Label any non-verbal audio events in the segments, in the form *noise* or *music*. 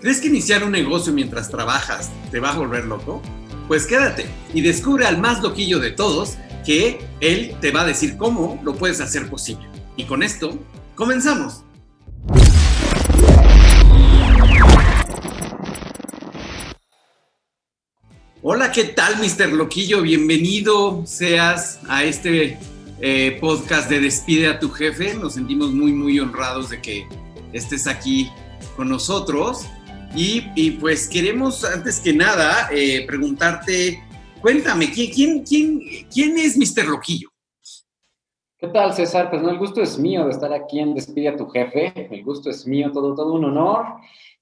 ¿Crees que iniciar un negocio mientras trabajas te va a volver loco? Pues quédate y descubre al más loquillo de todos que él te va a decir cómo lo puedes hacer posible. Y con esto, comenzamos. Hola, ¿qué tal, Mr. Loquillo? Bienvenido seas a este eh, podcast de Despide a tu jefe. Nos sentimos muy, muy honrados de que estés aquí con nosotros. Y, pues queremos, antes que nada, eh, preguntarte, cuéntame, ¿quién, quién, quién, es Mr. Loquillo? ¿Qué tal, César? Pues no, el gusto es mío de estar aquí en Despide a tu jefe. El gusto es mío, todo, todo un honor.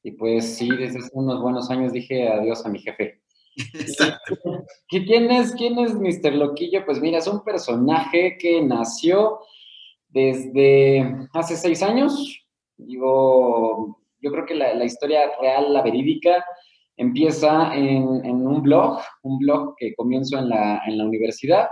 Y pues sí, desde hace unos buenos años dije adiós a mi jefe. Exacto. *laughs* ¿Quién es, ¿Quién es Mr. Loquillo? Pues mira, es un personaje que nació desde hace seis años. Digo, yo creo que la, historia real, la verídica, empieza en, un blog, un blog que comienzo en la, universidad.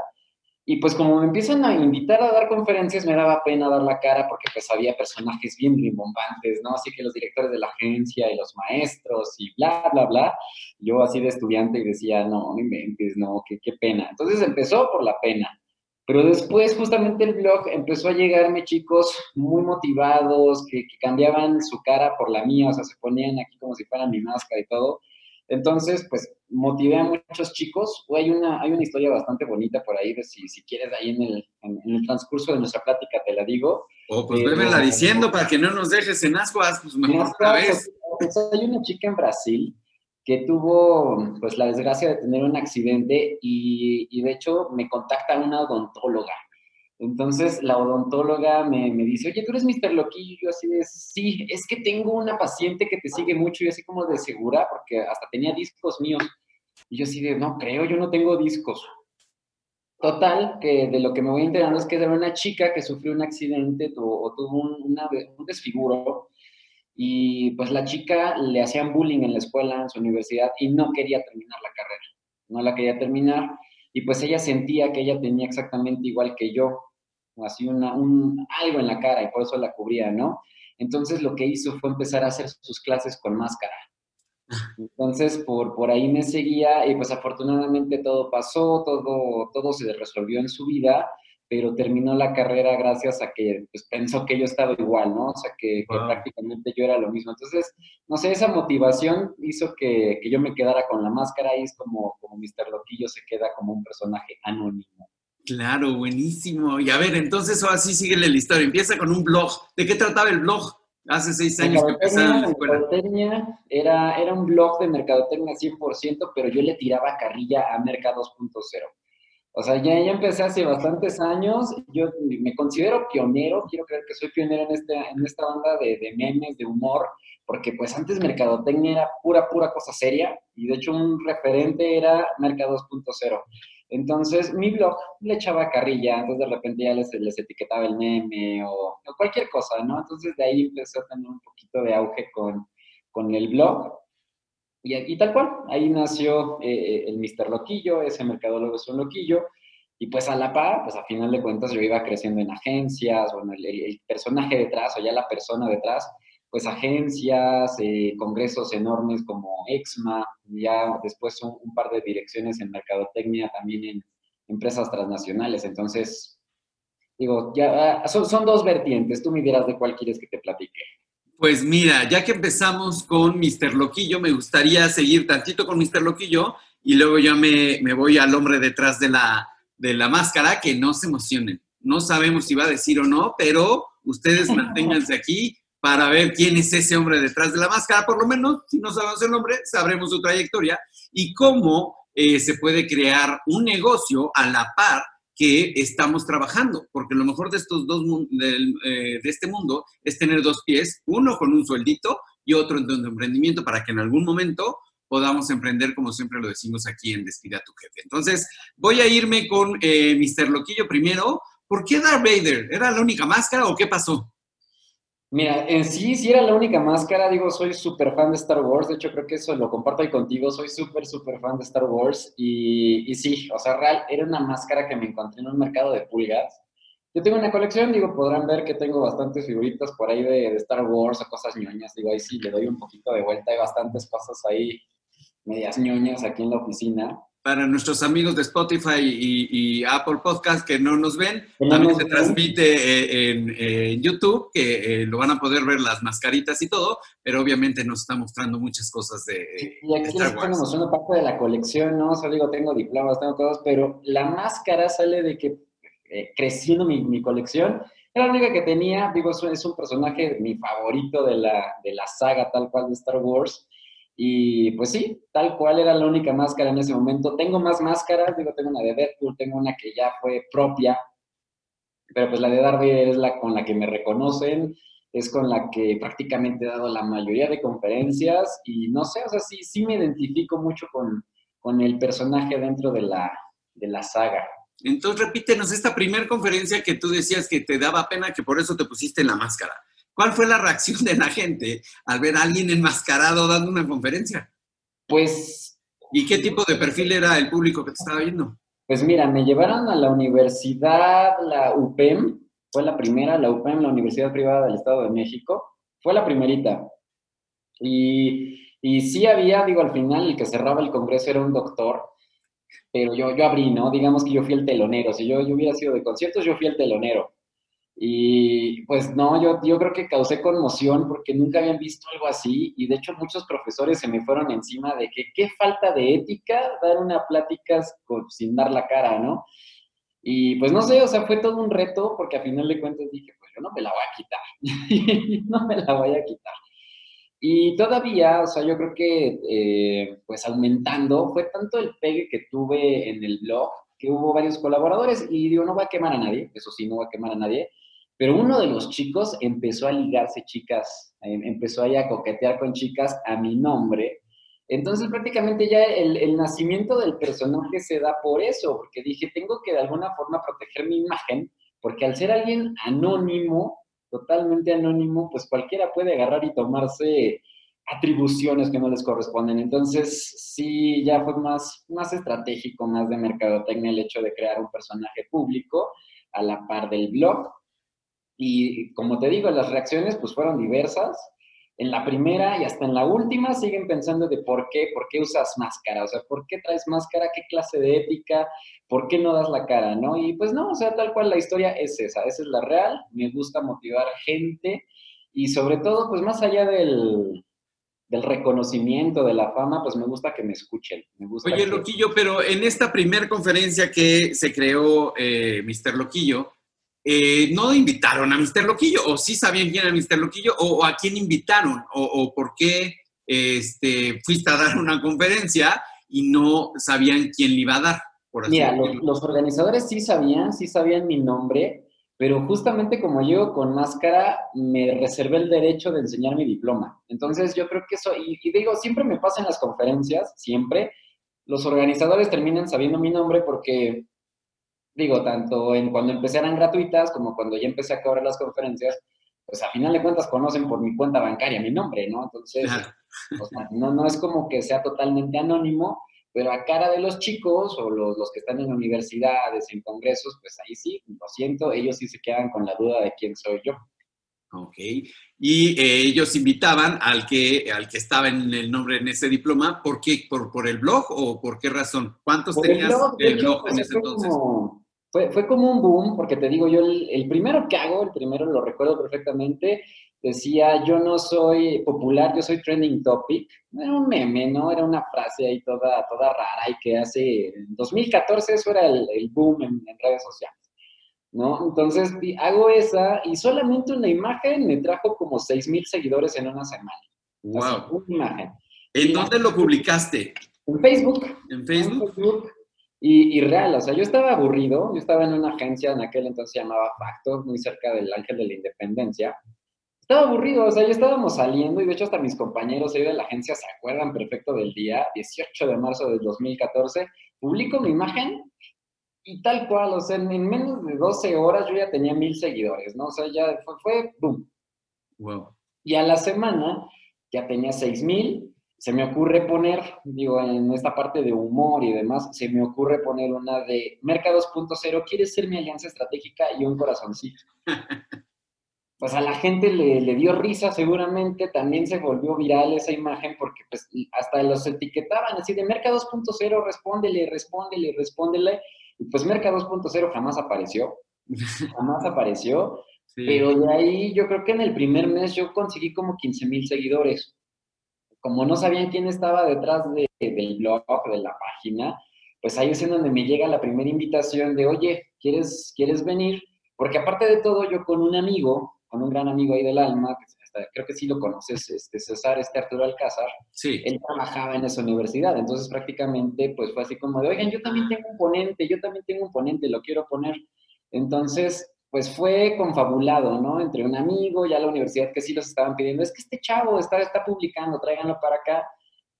Y pues como me empiezan a invitar a dar conferencias, me daba pena dar la cara porque pues había personajes bien rimbombantes, ¿no? Así que los directores de la agencia y los maestros y bla, bla, bla. Yo así de estudiante y decía, no, no inventes, no, qué pena. Entonces empezó por la pena. Pero después justamente el blog empezó a llegarme chicos muy motivados, que, cambiaban su cara por la mía, o sea, se ponían aquí como si fueran mi máscara y todo. Entonces, pues motivé a muchos chicos. hay una, hay una historia bastante bonita por ahí, de si, si quieres, ahí en el, en, el transcurso de nuestra plática te la digo. Oh, pues eh, diciendo para que no nos dejes en ascuas, pues mejor otra vez. Pues, hay una chica en Brasil que tuvo pues la desgracia de tener un accidente y, de hecho me contacta una odontóloga. Entonces la odontóloga me, dice, oye, tú eres Mr. Loquillo, yo así de, sí, es que tengo una paciente que te sigue mucho y así como de segura, porque hasta tenía discos míos. Y yo así de, no creo, yo no tengo discos. Total, que de lo que me voy enterando es que era una chica que sufrió un accidente o, tuvo un, un desfiguro y pues la chica le hacían bullying en la escuela, en su universidad, y no quería terminar la carrera, no la quería terminar, y pues ella sentía que ella tenía exactamente igual que yo, así una, un, algo en la cara, y por eso la cubría, ¿no? Entonces lo que hizo fue empezar a hacer sus clases con máscara. *laughs* Entonces, por, por ahí me seguía y pues afortunadamente todo pasó, todo, todo se resolvió en su vida pero terminó la carrera gracias a que pues, pensó que yo estaba igual, ¿no? O sea, que, prácticamente yo era lo mismo. Entonces, no sé, esa motivación hizo que, que, yo me quedara con la máscara y es como, como Mr. Loquillo se queda como un personaje anónimo. Claro, buenísimo. Y a ver, entonces ahora sí sigue la historia. Empieza con un blog. ¿De qué trataba el blog? Hace seis años que empezaron la escuela. Era, era un blog de mercadotecnia 100%, pero yo le tiraba carrilla a Merca 2.0. O sea, ya, empecé hace bastantes años. Yo me considero pionero, quiero creer que soy pionero en, este, en esta banda de, memes, de humor, porque pues antes Mercadotecnia era pura, pura cosa seria y de hecho un referente era Mercado 2.0. Entonces mi blog le echaba carrilla, entonces de repente ya les, les etiquetaba el meme o, cualquier cosa, ¿no? Entonces de ahí empezó a tener un poquito de auge con, con el blog y, aquí tal cual, ahí nació eh, eh, el Mr. Loquillo, ese mercadólogo es un loquillo, y pues a la par, pues a final de cuentas yo iba creciendo en agencias, bueno, el, personaje detrás o ya la persona detrás, pues agencias, eh, congresos enormes como EXMA, ya después un, un, par de direcciones en mercadotecnia también en empresas transnacionales. Entonces, digo, ya ah, son, son dos vertientes, tú me dirás de cuál quieres que te platique. Pues mira, ya que empezamos con Mr. Loquillo, me gustaría seguir tantito con Mr. Loquillo y luego ya me, voy al hombre detrás de la, de la máscara, que no se emocionen. No sabemos si va a decir o no, pero ustedes *laughs* manténganse aquí para ver quién es ese hombre detrás de la máscara. Por lo menos, si no sabemos el nombre, sabremos su trayectoria y cómo eh, se puede crear un negocio a la par que estamos trabajando, porque lo mejor de estos dos eh, de, este mundo es tener dos pies, uno con un sueldito y otro en un emprendimiento para que en algún momento podamos emprender como siempre lo decimos aquí en Despida tu jefe. Entonces, voy a irme con eh, Mr. Loquillo primero. ¿Por qué Darth Vader? ¿Era la única máscara o qué pasó? Mira, en sí, sí era la única máscara, digo, soy súper fan de Star Wars, de hecho creo que eso lo comparto ahí contigo, soy súper, súper fan de Star Wars y, y, sí, o sea, real, era una máscara que me encontré en un mercado de pulgas. Yo tengo una colección, digo, podrán ver que tengo bastantes figuritas por ahí de, de Star Wars o cosas ñoñas, digo, ahí sí le doy un poquito de vuelta, hay bastantes cosas ahí medias ñoñas aquí en la oficina para nuestros amigos de Spotify y, Apple Podcast que no nos ven, también se transmite eh, en, en YouTube, que eh, lo van a poder ver las mascaritas y todo, pero obviamente nos está mostrando muchas cosas de, Y aquí les Wars. mostrando parte de la colección, ¿no? O sea, digo, tengo diplomas, tengo cosas, pero la máscara sale de que eh, creciendo mi, mi colección. Era la única que tenía, digo, es un personaje mi favorito de la, de la saga tal cual de Star Wars. Y pues sí, tal cual era la única máscara en ese momento. Tengo más máscaras, digo, tengo una de Deadpool, tengo una que ya fue propia, pero pues la de Vader es la con la que me reconocen, es con la que prácticamente he dado la mayoría de conferencias y no sé, o sea, sí, sí me identifico mucho con, con el personaje dentro de la, de la saga. Entonces, repítenos esta primera conferencia que tú decías que te daba pena, que por eso te pusiste la máscara. ¿Cuál fue la reacción de la gente al ver a alguien enmascarado dando una conferencia? Pues, ¿Y qué tipo de perfil era el público que te estaba viendo? pues mira, me llevaron a la universidad, la UPEM, fue la primera, la UPEM, la Universidad Privada del Estado de México, fue la primerita. Y, y sí había, digo, al final el que cerraba el congreso era un doctor, pero yo, yo abrí, ¿no? Digamos que yo fui el telonero. Si yo, yo hubiera sido de conciertos, yo fui el telonero. Y pues no, yo, yo creo que causé conmoción porque nunca habían visto algo así y de hecho muchos profesores se me fueron encima de que qué falta de ética dar una plática con- sin dar la cara, ¿no? Y pues no sé, o sea, fue todo un reto porque a final de cuentas dije, pues yo no me la voy a quitar, *laughs* no me la voy a quitar. Y todavía, o sea, yo creo que eh, pues aumentando, fue tanto el pegue que tuve en el blog que hubo varios colaboradores y digo, no voy a quemar a nadie, eso sí, no voy a quemar a nadie, pero uno de los chicos empezó a ligarse chicas, em- empezó a coquetear con chicas a mi nombre. Entonces prácticamente ya el, el nacimiento del personaje se da por eso, porque dije, tengo que de alguna forma proteger mi imagen, porque al ser alguien anónimo, totalmente anónimo, pues cualquiera puede agarrar y tomarse atribuciones que no les corresponden. Entonces, sí, ya fue más, más estratégico, más de mercadotecnia el hecho de crear un personaje público a la par del blog. Y como te digo, las reacciones pues fueron diversas. En la primera y hasta en la última siguen pensando de por qué, por qué usas máscara, o sea, por qué traes máscara, qué clase de ética, por qué no das la cara, ¿no? Y pues no, o sea, tal cual la historia es esa, esa es la real, me gusta motivar gente y sobre todo, pues más allá del, del reconocimiento, de la fama, pues me gusta que me escuchen. Me gusta Oye, que- Loquillo, pero en esta primera conferencia que se creó eh, Mr. Loquillo, eh, no invitaron a Mr. Loquillo, o sí sabían quién era Mr. Loquillo, o, o a quién invitaron, o, o por qué este, fuiste a dar una conferencia y no sabían quién le iba a dar, por así Mira, los organizadores sí sabían, sí sabían mi nombre, pero justamente como yo con máscara me reservé el derecho de enseñar mi diploma. Entonces yo creo que eso, y, y digo, siempre me pasa en las conferencias, siempre, los organizadores terminan sabiendo mi nombre porque, digo, tanto en cuando empecé eran gratuitas como cuando ya empecé a cobrar las conferencias, pues a final de cuentas conocen por mi cuenta bancaria mi nombre, ¿no? Entonces, o sea, no, no es como que sea totalmente anónimo, pero a cara de los chicos o los, los que están en universidades, en congresos, pues ahí sí, lo siento, ellos sí se quedan con la duda de quién soy yo. Ok. Y eh, ellos invitaban al que, al que estaba en el nombre en ese diploma, ¿por qué? ¿Por, por el blog o por qué razón? ¿Cuántos Por el tenías blog, el blog en ese entonces? como- fue, fue como un boom, porque te digo, yo el, el primero que hago, el primero lo recuerdo perfectamente, decía, yo no soy popular, yo soy trending topic. Era un meme, ¿no? Era una frase ahí toda, toda rara y que hace, en 2014 eso era el, el boom en, en redes sociales, ¿no? Entonces hago esa y solamente una imagen me trajo como 6 mil seguidores en una semana. Wow. una imagen. ¿En dónde lo publicaste? En Facebook. ¿En Facebook? Facebook. Y, y real, o sea, yo estaba aburrido, yo estaba en una agencia, en aquel entonces se llamaba Facto, muy cerca del Ángel de la Independencia. Estaba aburrido, o sea, ya estábamos saliendo y de hecho hasta mis compañeros ahí de la agencia se acuerdan perfecto del día, 18 de marzo del 2014, publico mi imagen y tal cual, o sea, en, en menos de 12 horas yo ya tenía mil seguidores, ¿no? O sea, ya fue, fue boom. Wow. Y a la semana ya tenía 6 mil se me ocurre poner, digo, en esta parte de humor y demás, se me ocurre poner una de Merca 2.0, ¿quieres ser mi alianza estratégica? Y un corazoncito. *laughs* Pues a la gente le, le, dio risa seguramente, también se volvió viral esa imagen porque pues hasta los etiquetaban así de Merca 2.0, respóndele, respóndele, respóndele. Y pues Merca 2.0 jamás apareció, *laughs* jamás apareció. Pero de ahí yo creo que en el primer mes yo conseguí como 15 mil seguidores como no sabían quién estaba detrás del blog, de la página, pues ahí es en donde me llega la primera invitación de, oye, ¿quieres, ¿quieres venir? Porque aparte de todo, yo con un amigo, con un gran amigo ahí del alma, que creo que sí lo conoces, este César, este Arturo Alcázar, sí. él trabajaba en esa universidad, entonces prácticamente pues fue así como de, oigan, yo también tengo un ponente, yo también tengo un ponente, lo quiero poner. Entonces, pues fue confabulado, ¿no? Entre un amigo, ya la universidad que sí los estaban pidiendo, es que este chavo está, está publicando, tráiganlo para acá.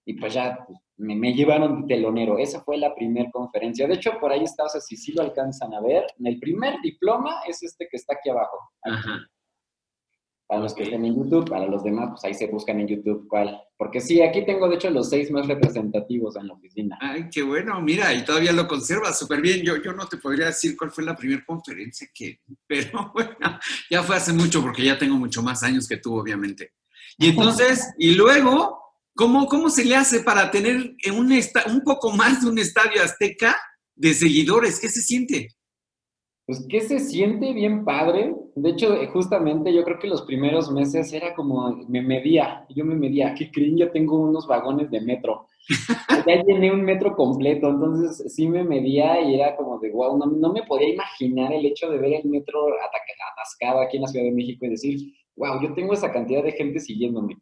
Y pues ya me, llevaron de telonero. Esa fue la primera conferencia. De hecho, por ahí está, o sea, si sí lo alcanzan a ver, el primer diploma es este que está aquí abajo. Ajá. Para los que estén en YouTube, para los demás, pues ahí se buscan en YouTube cuál. Porque sí, aquí tengo de hecho los seis más representativos en la oficina. Ay, qué bueno, mira, y todavía lo conservas súper bien. Yo, yo no te podría decir cuál fue la primera conferencia que, *laughs* pero bueno, ya fue hace mucho porque ya tengo mucho más años que tú, obviamente. Y entonces, *laughs* y luego, ¿cómo, cómo se le hace para tener un, un poco más de un estadio azteca de seguidores? ¿Qué se siente? Pues que se siente bien padre. De hecho, eh, justamente yo creo que los primeros meses era como, me medía, yo me medía, ¿qué creen? Ya tengo unos vagones de metro. *laughs* ya llené un metro completo, entonces sí me medía y era como de, wow, no, no me podía imaginar el hecho de ver el metro atascado aquí en la Ciudad de México y decir, wow, yo tengo esa cantidad de gente siguiéndome.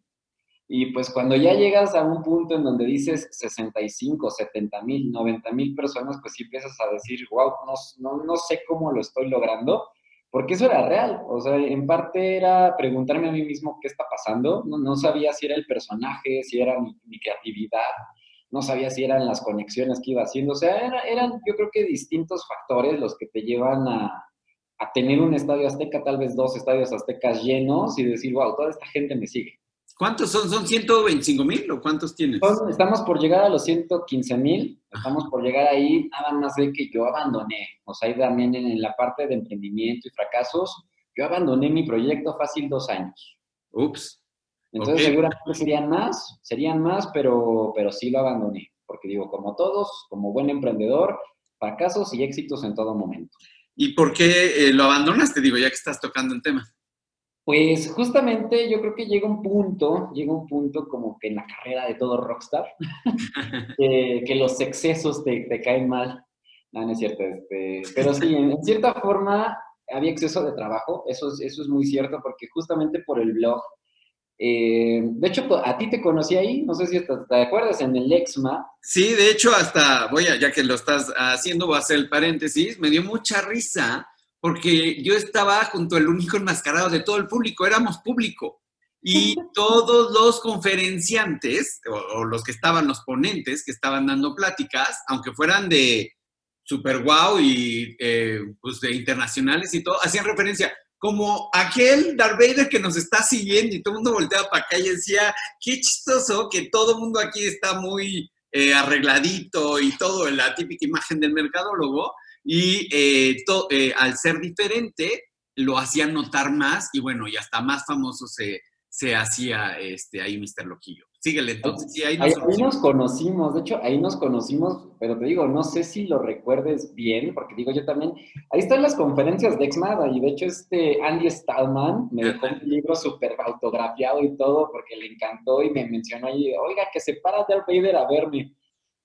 Y pues cuando ya llegas a un punto en donde dices 65, 70 mil, 90 mil personas, pues sí empiezas a decir, wow, no, no, no, sé cómo lo estoy logrando, porque eso era real. O sea, en parte era preguntarme a mí mismo qué está pasando. No, no sabía si era el personaje, si era mi, creatividad, no sabía si eran las conexiones que iba haciendo. O sea, era, eran yo creo que distintos factores los que te llevan a, a tener un estadio azteca, tal vez dos estadios aztecas llenos y decir, wow, toda esta gente me sigue. ¿Cuántos son? ¿Son 125 mil o cuántos tienes? Estamos por llegar a los 115 mil, estamos por llegar ahí, nada más de que yo abandoné, o sea, ahí también en, la parte de emprendimiento y fracasos, yo abandoné mi proyecto fácil dos años. Ups. Entonces seguramente serían más, serían más, pero, pero sí lo abandoné, porque digo, como todos, como buen emprendedor, fracasos y éxitos en todo momento. ¿Y por qué eh, lo abandonaste? Digo, ya que estás tocando el tema. Pues justamente yo creo que llega un punto, llega un punto como que en la carrera de todo rockstar, *laughs* que, que, los excesos te, te, caen mal. No, no es cierto. Este, pero sí, en, cierta forma había exceso de trabajo, eso es, eso es muy cierto, porque justamente por el blog, eh, de hecho, a ti te conocí ahí, no sé si te, te acuerdas, en el Exma. Sí, de hecho, hasta, voy a, ya que lo estás haciendo, voy a hacer el paréntesis, me dio mucha risa porque yo estaba junto al único enmascarado de todo el público, éramos público. Y *laughs* todos los conferenciantes, o, los que estaban, los ponentes que estaban dando pláticas, aunque fueran de super wow y eh, pues de internacionales y todo, hacían referencia como aquel Darth Vader que nos está siguiendo y todo el mundo volteaba para acá y decía, qué chistoso que todo el mundo aquí está muy eh, arregladito y todo, la típica imagen del mercadólogo, y eh, eh, al ser diferente lo hacían notar más y bueno, y hasta más famoso se, se hacía este, ahí Mr. Loquillo. Síguele entonces. Sí, ahí, nos ahí, nos conocimos, de hecho, ahí nos conocimos, pero te digo, no sé si lo recuerdes bien, porque digo yo también, ahí están las conferencias de Exmada, y de hecho este Andy Stallman me dejó un libro súper autografiado y todo, porque le encantó y me mencionó ahí, oiga, que se para Darth Vader a verme.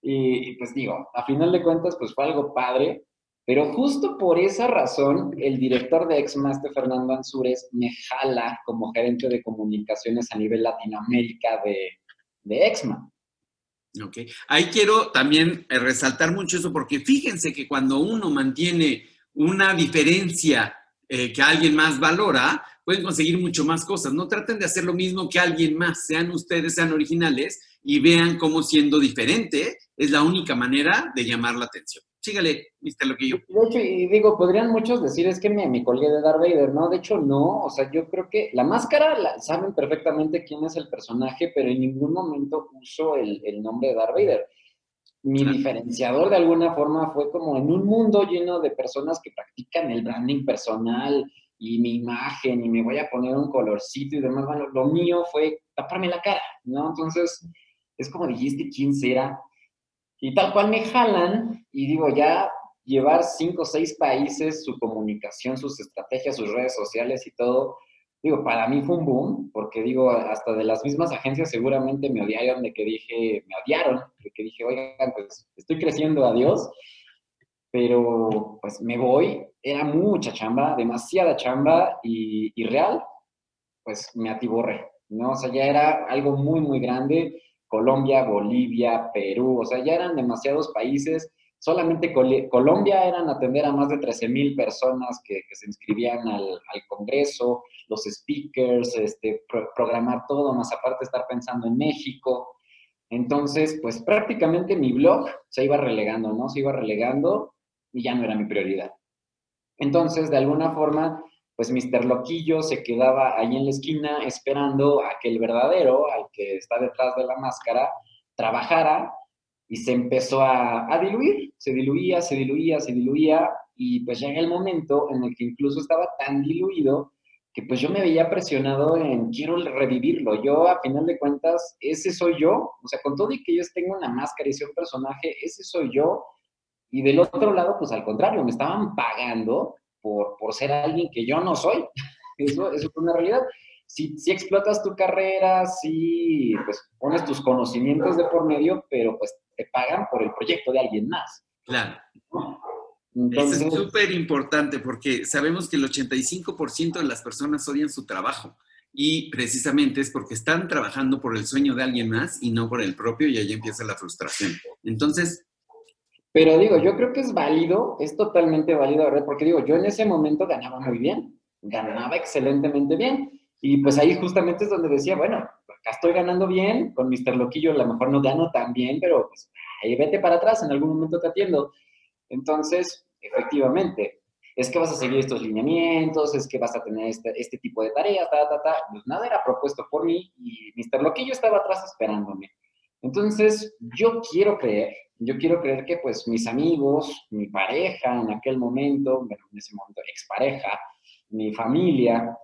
Y, y, pues digo, a final de cuentas, pues fue algo padre, pero justo por esa razón, el director de Exmaster, Fernando Ansures, me jala como gerente de comunicaciones a nivel Latinoamérica de, de Exma. Ok. Ahí quiero también eh, resaltar mucho eso, porque fíjense que cuando uno mantiene una diferencia eh, que alguien más valora, pueden conseguir mucho más cosas. No traten de hacer lo mismo que alguien más, sean ustedes, sean originales y vean cómo siendo diferente es la única manera de llamar la atención. Sígale, Mr. Loquillo. De hecho, y digo, podrían muchos decir, es que me, me colgué de Darth Vader, ¿no? De hecho, no, o sea, yo creo que la máscara, la, saben perfectamente quién es el personaje, pero en ningún momento uso el, el nombre de Darth Vader. Mi Claro. diferenciador de alguna forma fue como en un mundo lleno de personas que practican el branding personal y mi imagen y me voy a poner un colorcito y demás, bueno, lo mío fue taparme la cara, ¿no? Entonces, es como dijiste, ¿quién será? Y tal cual me jalan y digo, ya llevar cinco o seis países, su comunicación, sus estrategias, sus redes sociales y todo, digo, para mí fue un boom, porque digo, hasta de las mismas agencias seguramente me odiaron de que dije, me odiaron, de que dije, oigan, pues estoy creciendo, adiós, pero pues me voy, era mucha chamba, demasiada chamba y, y real, pues me atiborré, ¿no? O sea, ya era algo muy, muy grande, Colombia, Bolivia, Perú, o sea, ya eran demasiados países. Solamente Col Colombia eran atender a más de 13 mil personas que, se inscribían al, Congreso, los speakers, este, pro programar todo, más aparte estar pensando en México. Entonces, pues prácticamente mi blog se iba relegando, ¿no? Se iba relegando y ya no era mi prioridad. Entonces, de alguna forma, pues Mr. Loquillo se quedaba ahí en la esquina esperando a que el verdadero, al que está detrás de la máscara, trabajara y se empezó a, diluir, se diluía, se diluía, se diluía y pues llega el momento en el que incluso estaba tan diluido que pues yo me veía presionado en quiero revivirlo. Yo a final de cuentas, ese soy yo, o sea, con todo y que yo tengo una máscara y soy un personaje, ese soy yo. Y del otro lado, pues al contrario, me estaban pagando por, por ser alguien que yo no soy. *laughs* Eso, eso es una realidad. Si, si, explotas tu carrera, si pues, pones tus conocimientos de por medio, pero pues te pagan por el proyecto de alguien más. Claro. Entonces, Eso es súper importante porque sabemos que el 85% de las personas odian su trabajo y precisamente es porque están trabajando por el sueño de alguien más y no por el propio y ahí empieza la frustración. Entonces, pero digo, yo creo que es válido, es totalmente válido, ¿verdad? Porque digo, yo en ese momento ganaba muy bien, ganaba excelentemente bien. Y pues ahí justamente es donde decía, bueno, acá estoy ganando bien, con Mr. Loquillo a lo mejor no gano tan bien, pero pues ahí vete para atrás, en algún momento te atiendo. Entonces, efectivamente, es que vas a seguir estos lineamientos, es que vas a tener este, este tipo de tareas, ta, ta, ta. Pues nada era propuesto por mí y Mr. Loquillo estaba atrás esperándome. Entonces, yo quiero creer, yo quiero creer que pues mis amigos, mi pareja en aquel momento, bueno, en ese momento expareja, mi familia,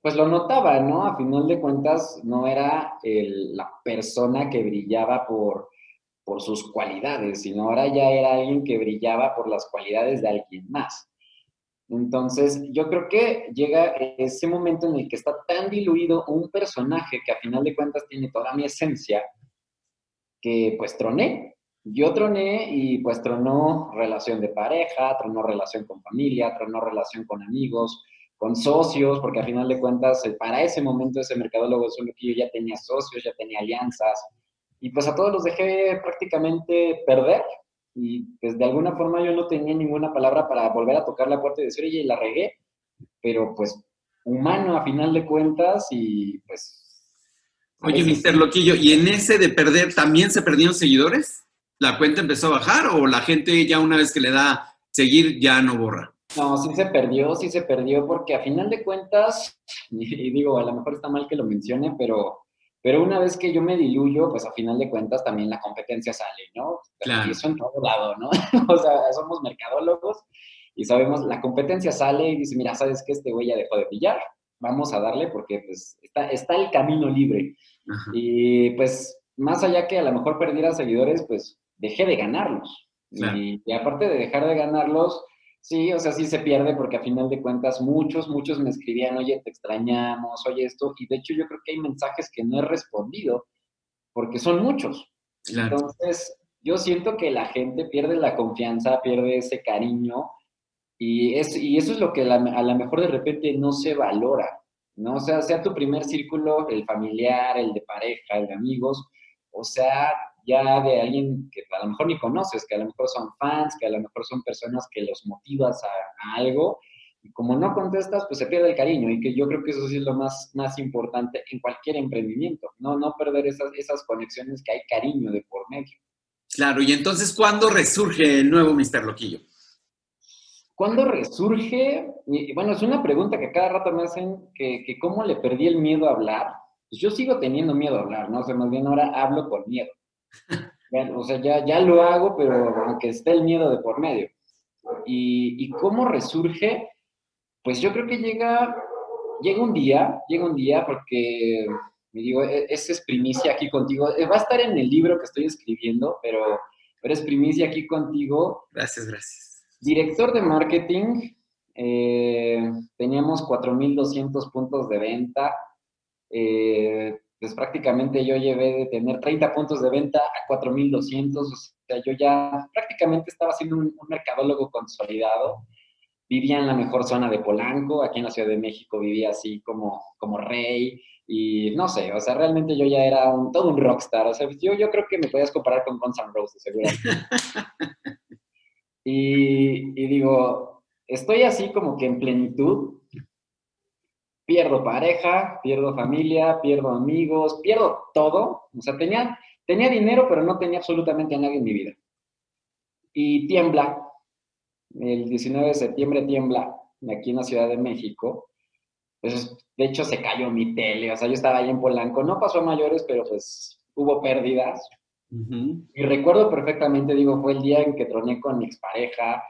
pues lo notaba, ¿no? A final de cuentas, no era el, la persona que brillaba por, por sus cualidades, sino ahora ya era alguien que brillaba por las cualidades de alguien más. Entonces, yo creo que llega ese momento en el que está tan diluido un personaje que a final de cuentas tiene toda mi esencia, que pues troné. Yo troné y pues tronó relación de pareja, tronó relación con familia, tronó relación con amigos, con socios, porque a final de cuentas, para ese momento ese mercadólogo solo que yo ya tenía socios, ya tenía alianzas, y pues a todos los dejé prácticamente perder, y pues de alguna forma yo no tenía ninguna palabra para volver a tocar la puerta y decir, oye, la regué, pero pues humano a final de cuentas y pues... Oye, Mister Loquillo, ¿y en ese de perder también se perdieron seguidores? ¿La cuenta empezó a bajar o la gente ya una vez que le da seguir ya no borra? No, sí se perdió, sí se perdió, porque a final de cuentas, *laughs* y digo, a lo mejor está mal que lo mencione, pero, pero una vez que yo me diluyo, pues a final de cuentas también la competencia sale, ¿no? Claro. Y eso en todo lado, ¿no? *laughs* o sea, somos mercadólogos y sabemos, la competencia sale y dice, mira, ¿sabes qué? Este güey ya dejó de pillar, vamos a darle porque pues está, está el camino libre. Ajá. Y pues más allá que a lo mejor perdiera seguidores, pues dejé de ganarlos. Claro. Y, y aparte de dejar de ganarlos, Sí, o sea, sí se pierde porque a final de cuentas muchos, muchos me escribían, oye, te extrañamos, oye esto, y de hecho yo creo que hay mensajes que no he respondido porque son muchos. Claro. Entonces, yo siento que la gente pierde la confianza, pierde ese cariño, y, es, y eso es lo que la, a lo mejor de repente no se valora, ¿no? O sea, sea tu primer círculo, el familiar, el de pareja, el de amigos, o sea, ya de alguien que a lo mejor ni conoces, que a lo mejor son fans, que a lo mejor son personas que los motivas a, a, algo, y como no contestas, pues se pierde el cariño, y que yo creo que eso sí es lo más, más importante en cualquier emprendimiento, no, no perder esas, esas conexiones que hay cariño de por medio. Claro, y entonces, ¿cuándo resurge el nuevo Mr. Loquillo? ¿Cuándo resurge? Y, bueno, es una pregunta que cada rato me hacen, que, que cómo le perdí el miedo a hablar. Pues yo sigo teniendo miedo a hablar, ¿no? O sea, más bien ahora hablo con miedo. O sea, ya, ya lo hago, pero aunque esté el miedo de por medio. ¿Y, y cómo resurge? Pues yo creo que llega, llega un día, llega un día porque, me digo, e, esa es primicia aquí contigo. Eh, va a estar en el libro que estoy escribiendo, pero, pero es primicia aquí contigo. Gracias, gracias. Director de marketing, eh, teníamos 4.200 puntos de venta. Eh, pues prácticamente yo llevé de tener 30 puntos de venta a 4.200, o sea, yo ya prácticamente estaba siendo un, un, mercadólogo consolidado. Vivía en la mejor zona de Polanco, aquí en la Ciudad de México vivía así como, como rey, y no sé, o sea, realmente yo ya era un, todo un rockstar, o sea, yo, yo creo que me podías comparar con Guns N' Roses, *laughs* y, y digo, estoy así como que en plenitud, pierdo pareja, pierdo familia, pierdo amigos, pierdo todo. O sea, tenía, tenía dinero, pero no tenía absolutamente a nadie en mi vida. Y tiembla, el 19 de septiembre tiembla, aquí en la Ciudad de México. Pues, de hecho, se cayó mi tele, o sea, yo estaba ahí en Polanco, no pasó a mayores, pero pues hubo pérdidas. Uh -huh. Y recuerdo perfectamente, digo, fue el día en que troné con mi expareja.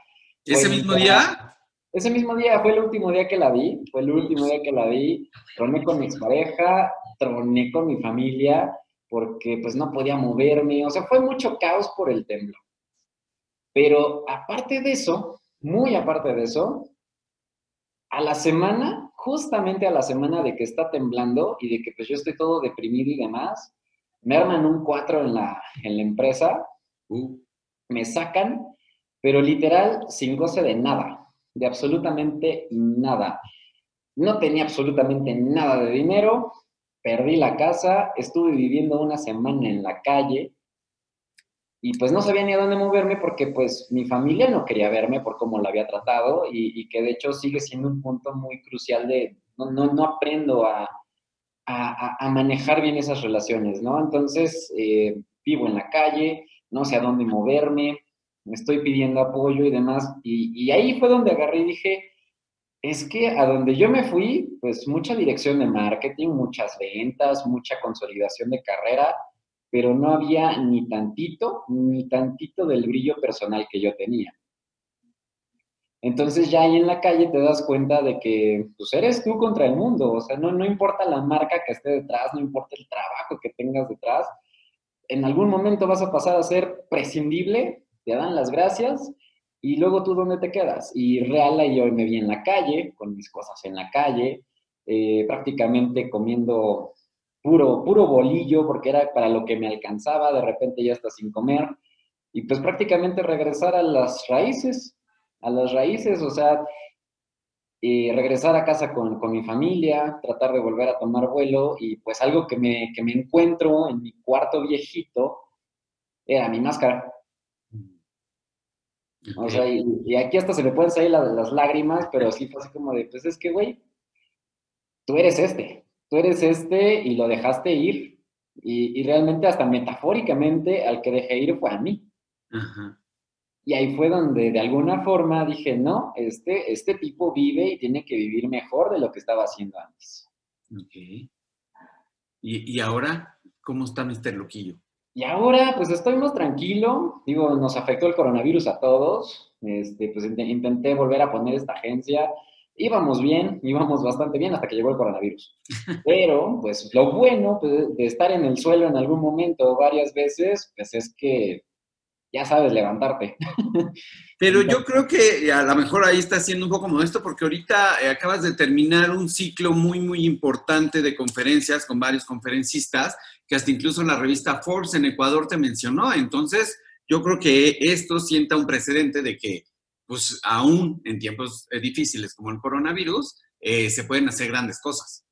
¿Ese mismo día? Ese mismo día fue el último día que la vi, fue el último día que la vi, troné con mi expareja, troné con mi familia, porque pues no podía moverme, o sea, fue mucho caos por el temblor. Pero aparte de eso, muy aparte de eso, a la semana, justamente a la semana de que está temblando y de que pues yo estoy todo deprimido y demás, me arman un 4 en la, en la empresa, uh. me sacan, pero literal sin goce de nada de absolutamente nada. No tenía absolutamente nada de dinero, perdí la casa, estuve viviendo una semana en la calle y pues no sabía ni a dónde moverme porque pues mi familia no quería verme por cómo la había tratado y, que de hecho sigue siendo un punto muy crucial de no, no, no aprendo a, a, a, manejar bien esas relaciones, ¿no? Entonces eh, vivo en la calle, no sé a dónde moverme, me estoy pidiendo apoyo y demás. Y, ahí fue donde agarré y dije, es que a donde yo me fui, pues mucha dirección de marketing, muchas ventas, mucha consolidación de carrera, pero no había ni tantito, ni tantito del brillo personal que yo tenía. Entonces ya ahí en la calle te das cuenta de que pues eres tú contra el mundo, o sea, no, no importa la marca que esté detrás, no importa el trabajo que tengas detrás, en algún momento vas a pasar a ser prescindible te dan las gracias y luego tú dónde te quedas. Y real ahí yo me vi en la calle, con mis cosas en la calle, eh, prácticamente comiendo puro, puro bolillo porque era para lo que me alcanzaba, de repente ya está sin comer. Y pues prácticamente regresar a las raíces, a las raíces, o sea, eh, regresar a casa con, con, mi familia, tratar de volver a tomar vuelo y pues algo que me, que me encuentro en mi cuarto viejito era mi máscara. O sea, y, y, aquí hasta se me pueden salir las, las, lágrimas, pero sí fue así como de, pues es que, güey, tú eres este, tú eres este y lo dejaste ir. Y, y realmente hasta metafóricamente al que dejé ir fue a mí. Ajá. Y ahí fue donde de alguna forma dije, no, este, este tipo vive y tiene que vivir mejor de lo que estaba haciendo antes. Ok. ¿Y, y ahora cómo está Mr. Loquillo? Y ahora, pues estoy más tranquilo. Digo, nos afectó el coronavirus a todos. Este, pues intenté volver a poner esta agencia. Íbamos bien, *laughs* íbamos bastante bien hasta que llegó el coronavirus. Pero, pues lo bueno pues, de estar en el suelo en algún momento varias veces, pues es que ya sabes levantarte. *laughs* Pero yo creo que a lo mejor ahí está siendo un poco modesto porque ahorita eh, acabas de terminar un ciclo muy, muy importante de conferencias con varios conferencistas que hasta incluso la revista Forbes en Ecuador te mencionó. Entonces, yo creo que esto sienta un precedente de que, pues, aún en tiempos eh, difíciles como el coronavirus, eh, se pueden hacer grandes cosas.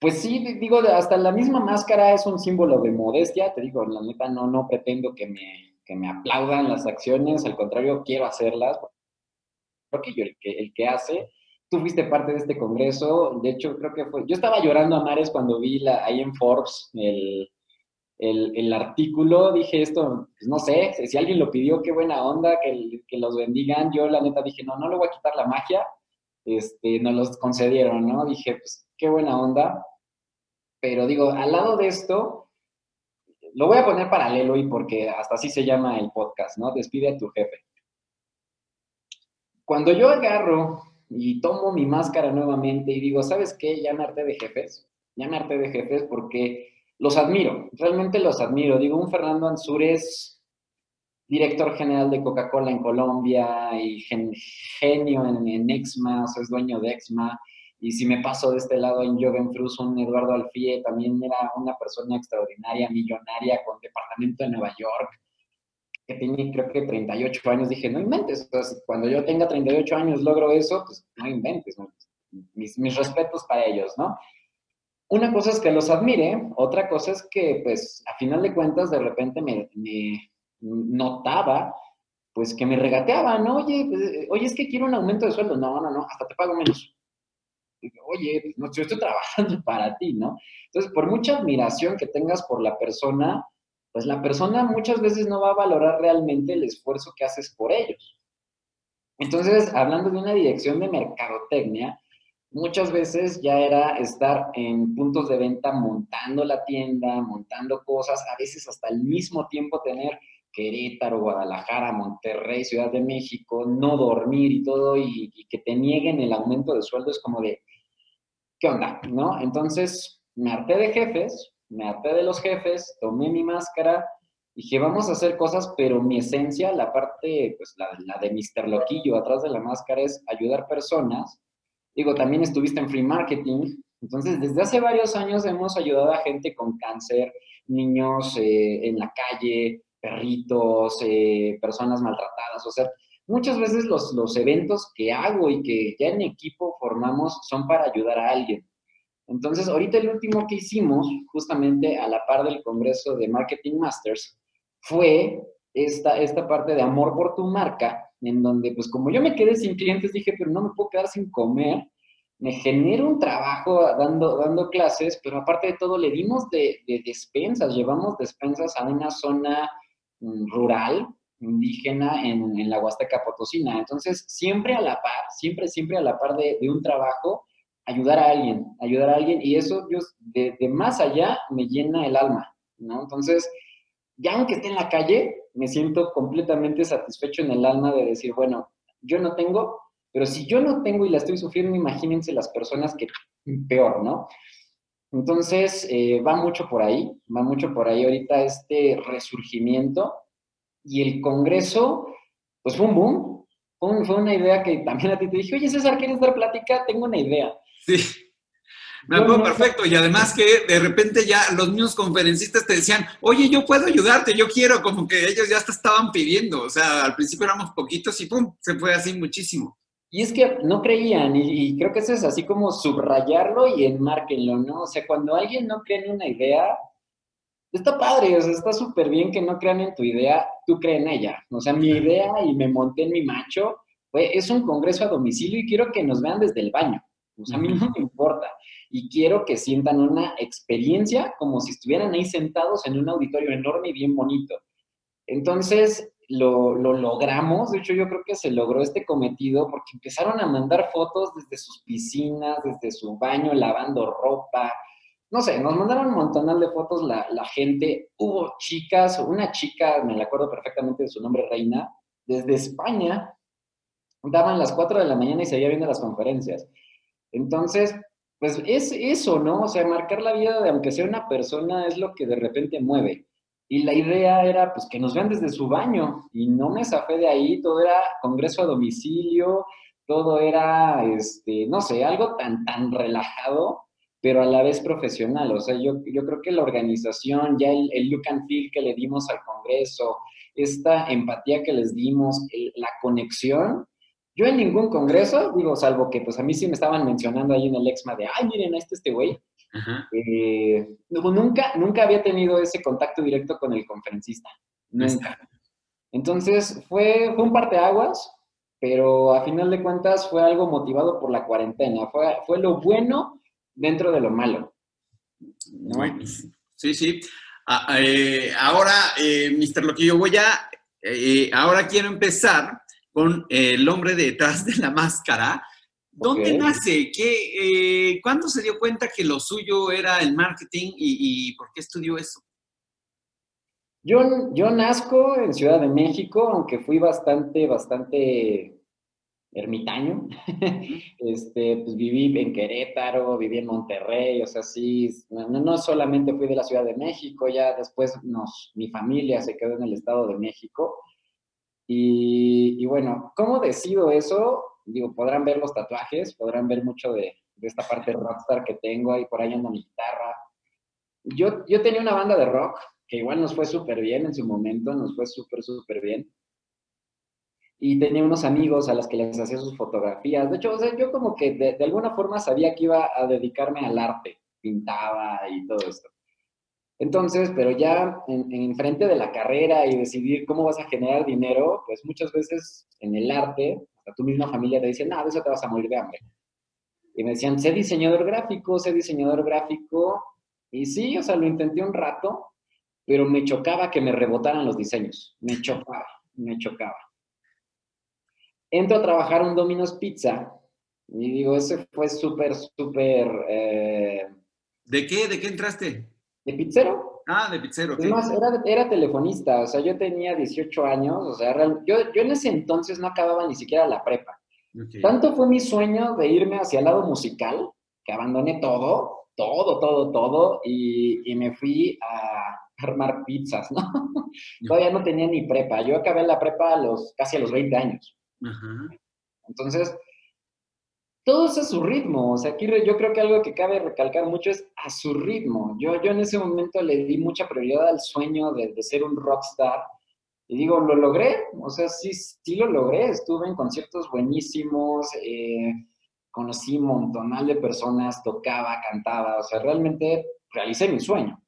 Pues sí, digo, hasta la misma máscara es un símbolo de modestia. Te digo, la neta no, no pretendo que me, que me aplaudan las acciones, al contrario, quiero hacerlas. Porque yo, el que, el que hace, tú fuiste parte de este congreso, de hecho creo que fue, yo estaba llorando a mares cuando vi la, ahí en Forbes el, el, artículo, dije esto, pues no sé, si alguien lo pidió, qué buena onda, que, que, los bendigan. Yo la neta dije, no, no le voy a quitar la magia. Este, nos los concedieron, ¿no? Dije, pues qué buena onda. Pero digo, al lado de esto, lo voy a poner paralelo y porque hasta así se llama el podcast, ¿no? Despide a tu jefe. Cuando yo agarro y tomo mi máscara nuevamente y digo, ¿sabes qué? Ya me de jefes, ya me de jefes porque los admiro, realmente los admiro. Digo, un Fernando Ansúrez, director general de Coca-Cola en Colombia y genio en, Exma, o sea, es dueño de Exma. Y si me paso de este lado en Frus, un Eduardo Alfie también era una persona extraordinaria, millonaria, con departamento en Nueva York, que tiene creo que 38 años. Dije, no inventes, cuando yo tenga 38 años logro eso, pues no inventes. Mis, mis respetos para ellos, ¿no? una cosa es que los admire, otra cosa es que, pues, a final de cuentas, de repente me, notaba, pues, que me regateaban, oye, pues, oye, es que quiero un aumento de sueldo. No, no, no, hasta te pago menos. Oye, pues, no, yo estoy trabajando *laughs* para ti, ¿no? Entonces, por mucha admiración que tengas por la persona, pues la persona muchas veces no va a valorar realmente el esfuerzo que haces por ellos. Entonces, hablando de una dirección de mercadotecnia, muchas veces ya era estar en puntos de venta montando la tienda, montando cosas, a veces hasta al mismo tiempo tener Querétaro, Guadalajara, Monterrey, Ciudad de México, no dormir y todo, y, que te nieguen el aumento de sueldo es como de, ¿qué onda? ¿No? Entonces me harté de jefes, me harté de los jefes, tomé mi máscara, dije, vamos a hacer cosas, pero mi esencia, la parte, pues la, la de Mr. Loquillo atrás de la máscara es ayudar personas Digo, también estuviste en free marketing. Entonces, desde hace varios años hemos ayudado a gente con cáncer, niños eh, en la calle, perritos, eh, personas maltratadas. O sea, muchas veces los, los eventos que hago y que ya en equipo formamos son para ayudar a alguien. Entonces, ahorita el último que hicimos, justamente a la par del Congreso de Marketing Masters, fue esta, esta parte de amor por tu marca, en donde, pues como yo me quedé sin clientes, dije, pero no me puedo quedar sin comer, me genero un trabajo dando, dando clases, pero aparte de todo, le dimos de, despensas, llevamos despensas a una zona mm, rural, indígena en, en, la Huasteca Potosina. Entonces, siempre a la par, siempre, siempre a la par de, de un trabajo, ayudar a alguien, ayudar a alguien, y eso, de, de, más allá me llena el alma, ¿no? Entonces, ya aunque esté en la calle, me siento completamente satisfecho en el alma de decir, bueno, yo no tengo, pero si yo no tengo y la estoy sufriendo, imagínense las personas que peor, ¿no? Entonces, eh, va mucho por ahí, va mucho por ahí ahorita este resurgimiento y el Congreso, pues fue un boom, fue, fue una idea que también a ti te dije, oye César, ¿quieres dar plática? Tengo una idea. Sí. Me acuerdo perfecto. Y además que de repente ya los mismos conferencistas te decían, oye, yo puedo ayudarte, yo quiero, como que ellos ya te estaban pidiendo. O sea, al principio éramos poquitos y pum, se fue así muchísimo. Y es que no creían, y, creo que eso es así como subrayarlo y enmárquenlo, ¿no? O sea, cuando alguien no cree en una idea, está padre, o sea, está súper bien que no crean en tu idea, tú crees en ella. O sea, mi idea y me monté en mi macho, fue, es un congreso a domicilio y quiero que nos vean desde el baño. Sea, a mí no me importa y quiero que sientan una experiencia como si estuvieran ahí sentados en un auditorio enorme y bien bonito. Entonces, lo, logramos, de hecho yo creo que se logró este cometido porque empezaron a mandar fotos desde sus piscinas, desde su baño, lavando ropa, no sé, nos mandaron un montón de fotos la, la, gente. Hubo chicas, una chica, me la acuerdo perfectamente de su nombre, Reina, desde España, daban las 4 de la mañana y seguía viendo las conferencias. Entonces, pues es eso, ¿no? O sea, marcar la vida de aunque sea una persona es lo que de repente mueve. Y la idea era, pues, que nos vean desde su baño. Y no me zafé de ahí, todo era congreso a domicilio, todo era, este, no sé, algo tan, tan relajado, pero a la vez profesional. O sea, yo, yo creo que la organización, ya el, el look and feel que le dimos al congreso, esta empatía que les dimos, la conexión, yo en ningún congreso, digo, salvo que pues a mí sí me estaban mencionando ahí en el EXMA de, ay, miren, este este güey. Eh, nunca, nunca había tenido ese contacto directo con el conferencista. Nunca. Entonces fue, fue un parteaguas, pero a final de cuentas fue algo motivado por la cuarentena. Fue, fue lo bueno dentro de lo malo. Sí, sí. Ah, eh, ahora, eh, Mr. Loquillo, voy a, eh, ahora quiero empezar con el hombre detrás de la máscara. ¿Dónde Ok. nace? ¿Qué, eh, ¿Cuándo se dio cuenta que lo suyo era el marketing y, y por qué estudió eso? Yo, yo nazco en Ciudad de México, aunque fui bastante, bastante ermitaño. *laughs* Este, pues viví en Querétaro, viví en Monterrey, o sea, sí, no, no solamente fui de la Ciudad de México, ya después nos, mi familia se quedó en el Estado de México. Y, bueno, ¿cómo decido eso? Digo, podrán ver los tatuajes, podrán ver mucho de, esta parte rockstar que tengo, ahí por ahí anda mi guitarra. Yo, yo tenía una banda de rock que igual nos fue súper bien en su momento, nos fue súper, súper bien. Y tenía unos amigos a los que les hacía sus fotografías. De hecho, o sea, yo como que de alguna forma sabía que iba a dedicarme al arte, pintaba y todo esto. Entonces, pero ya en, en frente de la carrera y decidir cómo vas a generar dinero, pues muchas veces en el arte, hasta tu misma familia te dice, no, de eso te vas a morir de hambre. Y me decían, sé diseñador gráfico, sé diseñador gráfico. Y sí, o sea, lo intenté un rato, pero me chocaba que me rebotaran los diseños. Me chocaba, me chocaba. Entro a trabajar un Domino's Pizza y digo, ese fue súper, súper eh, ¿De qué? ¿De qué entraste? De pizzero. Ah, de pizzero. Es ok. más, era, era telefonista, o sea, yo tenía 18 años, o sea, real- yo, yo en ese entonces no acababa ni siquiera la prepa. Tanto fue mi sueño de irme hacia el lado musical que abandoné todo, todo, todo, todo, y, y me fui a armar pizzas, ¿no? Todavía no tenía ni prepa. Yo acabé la prepa a los, casi a los 20 años. Ajá. Entonces, todo es a su ritmo. O sea, aquí yo creo que algo que cabe recalcar mucho es a su ritmo. Yo, yo en ese momento le di mucha prioridad al sueño de, de ser un rockstar. Y digo, lo logré. O sea, sí, sí lo logré. Estuve en conciertos buenísimos. eh, conocí montonal de personas, tocaba, cantaba. O sea, realmente realicé mi sueño.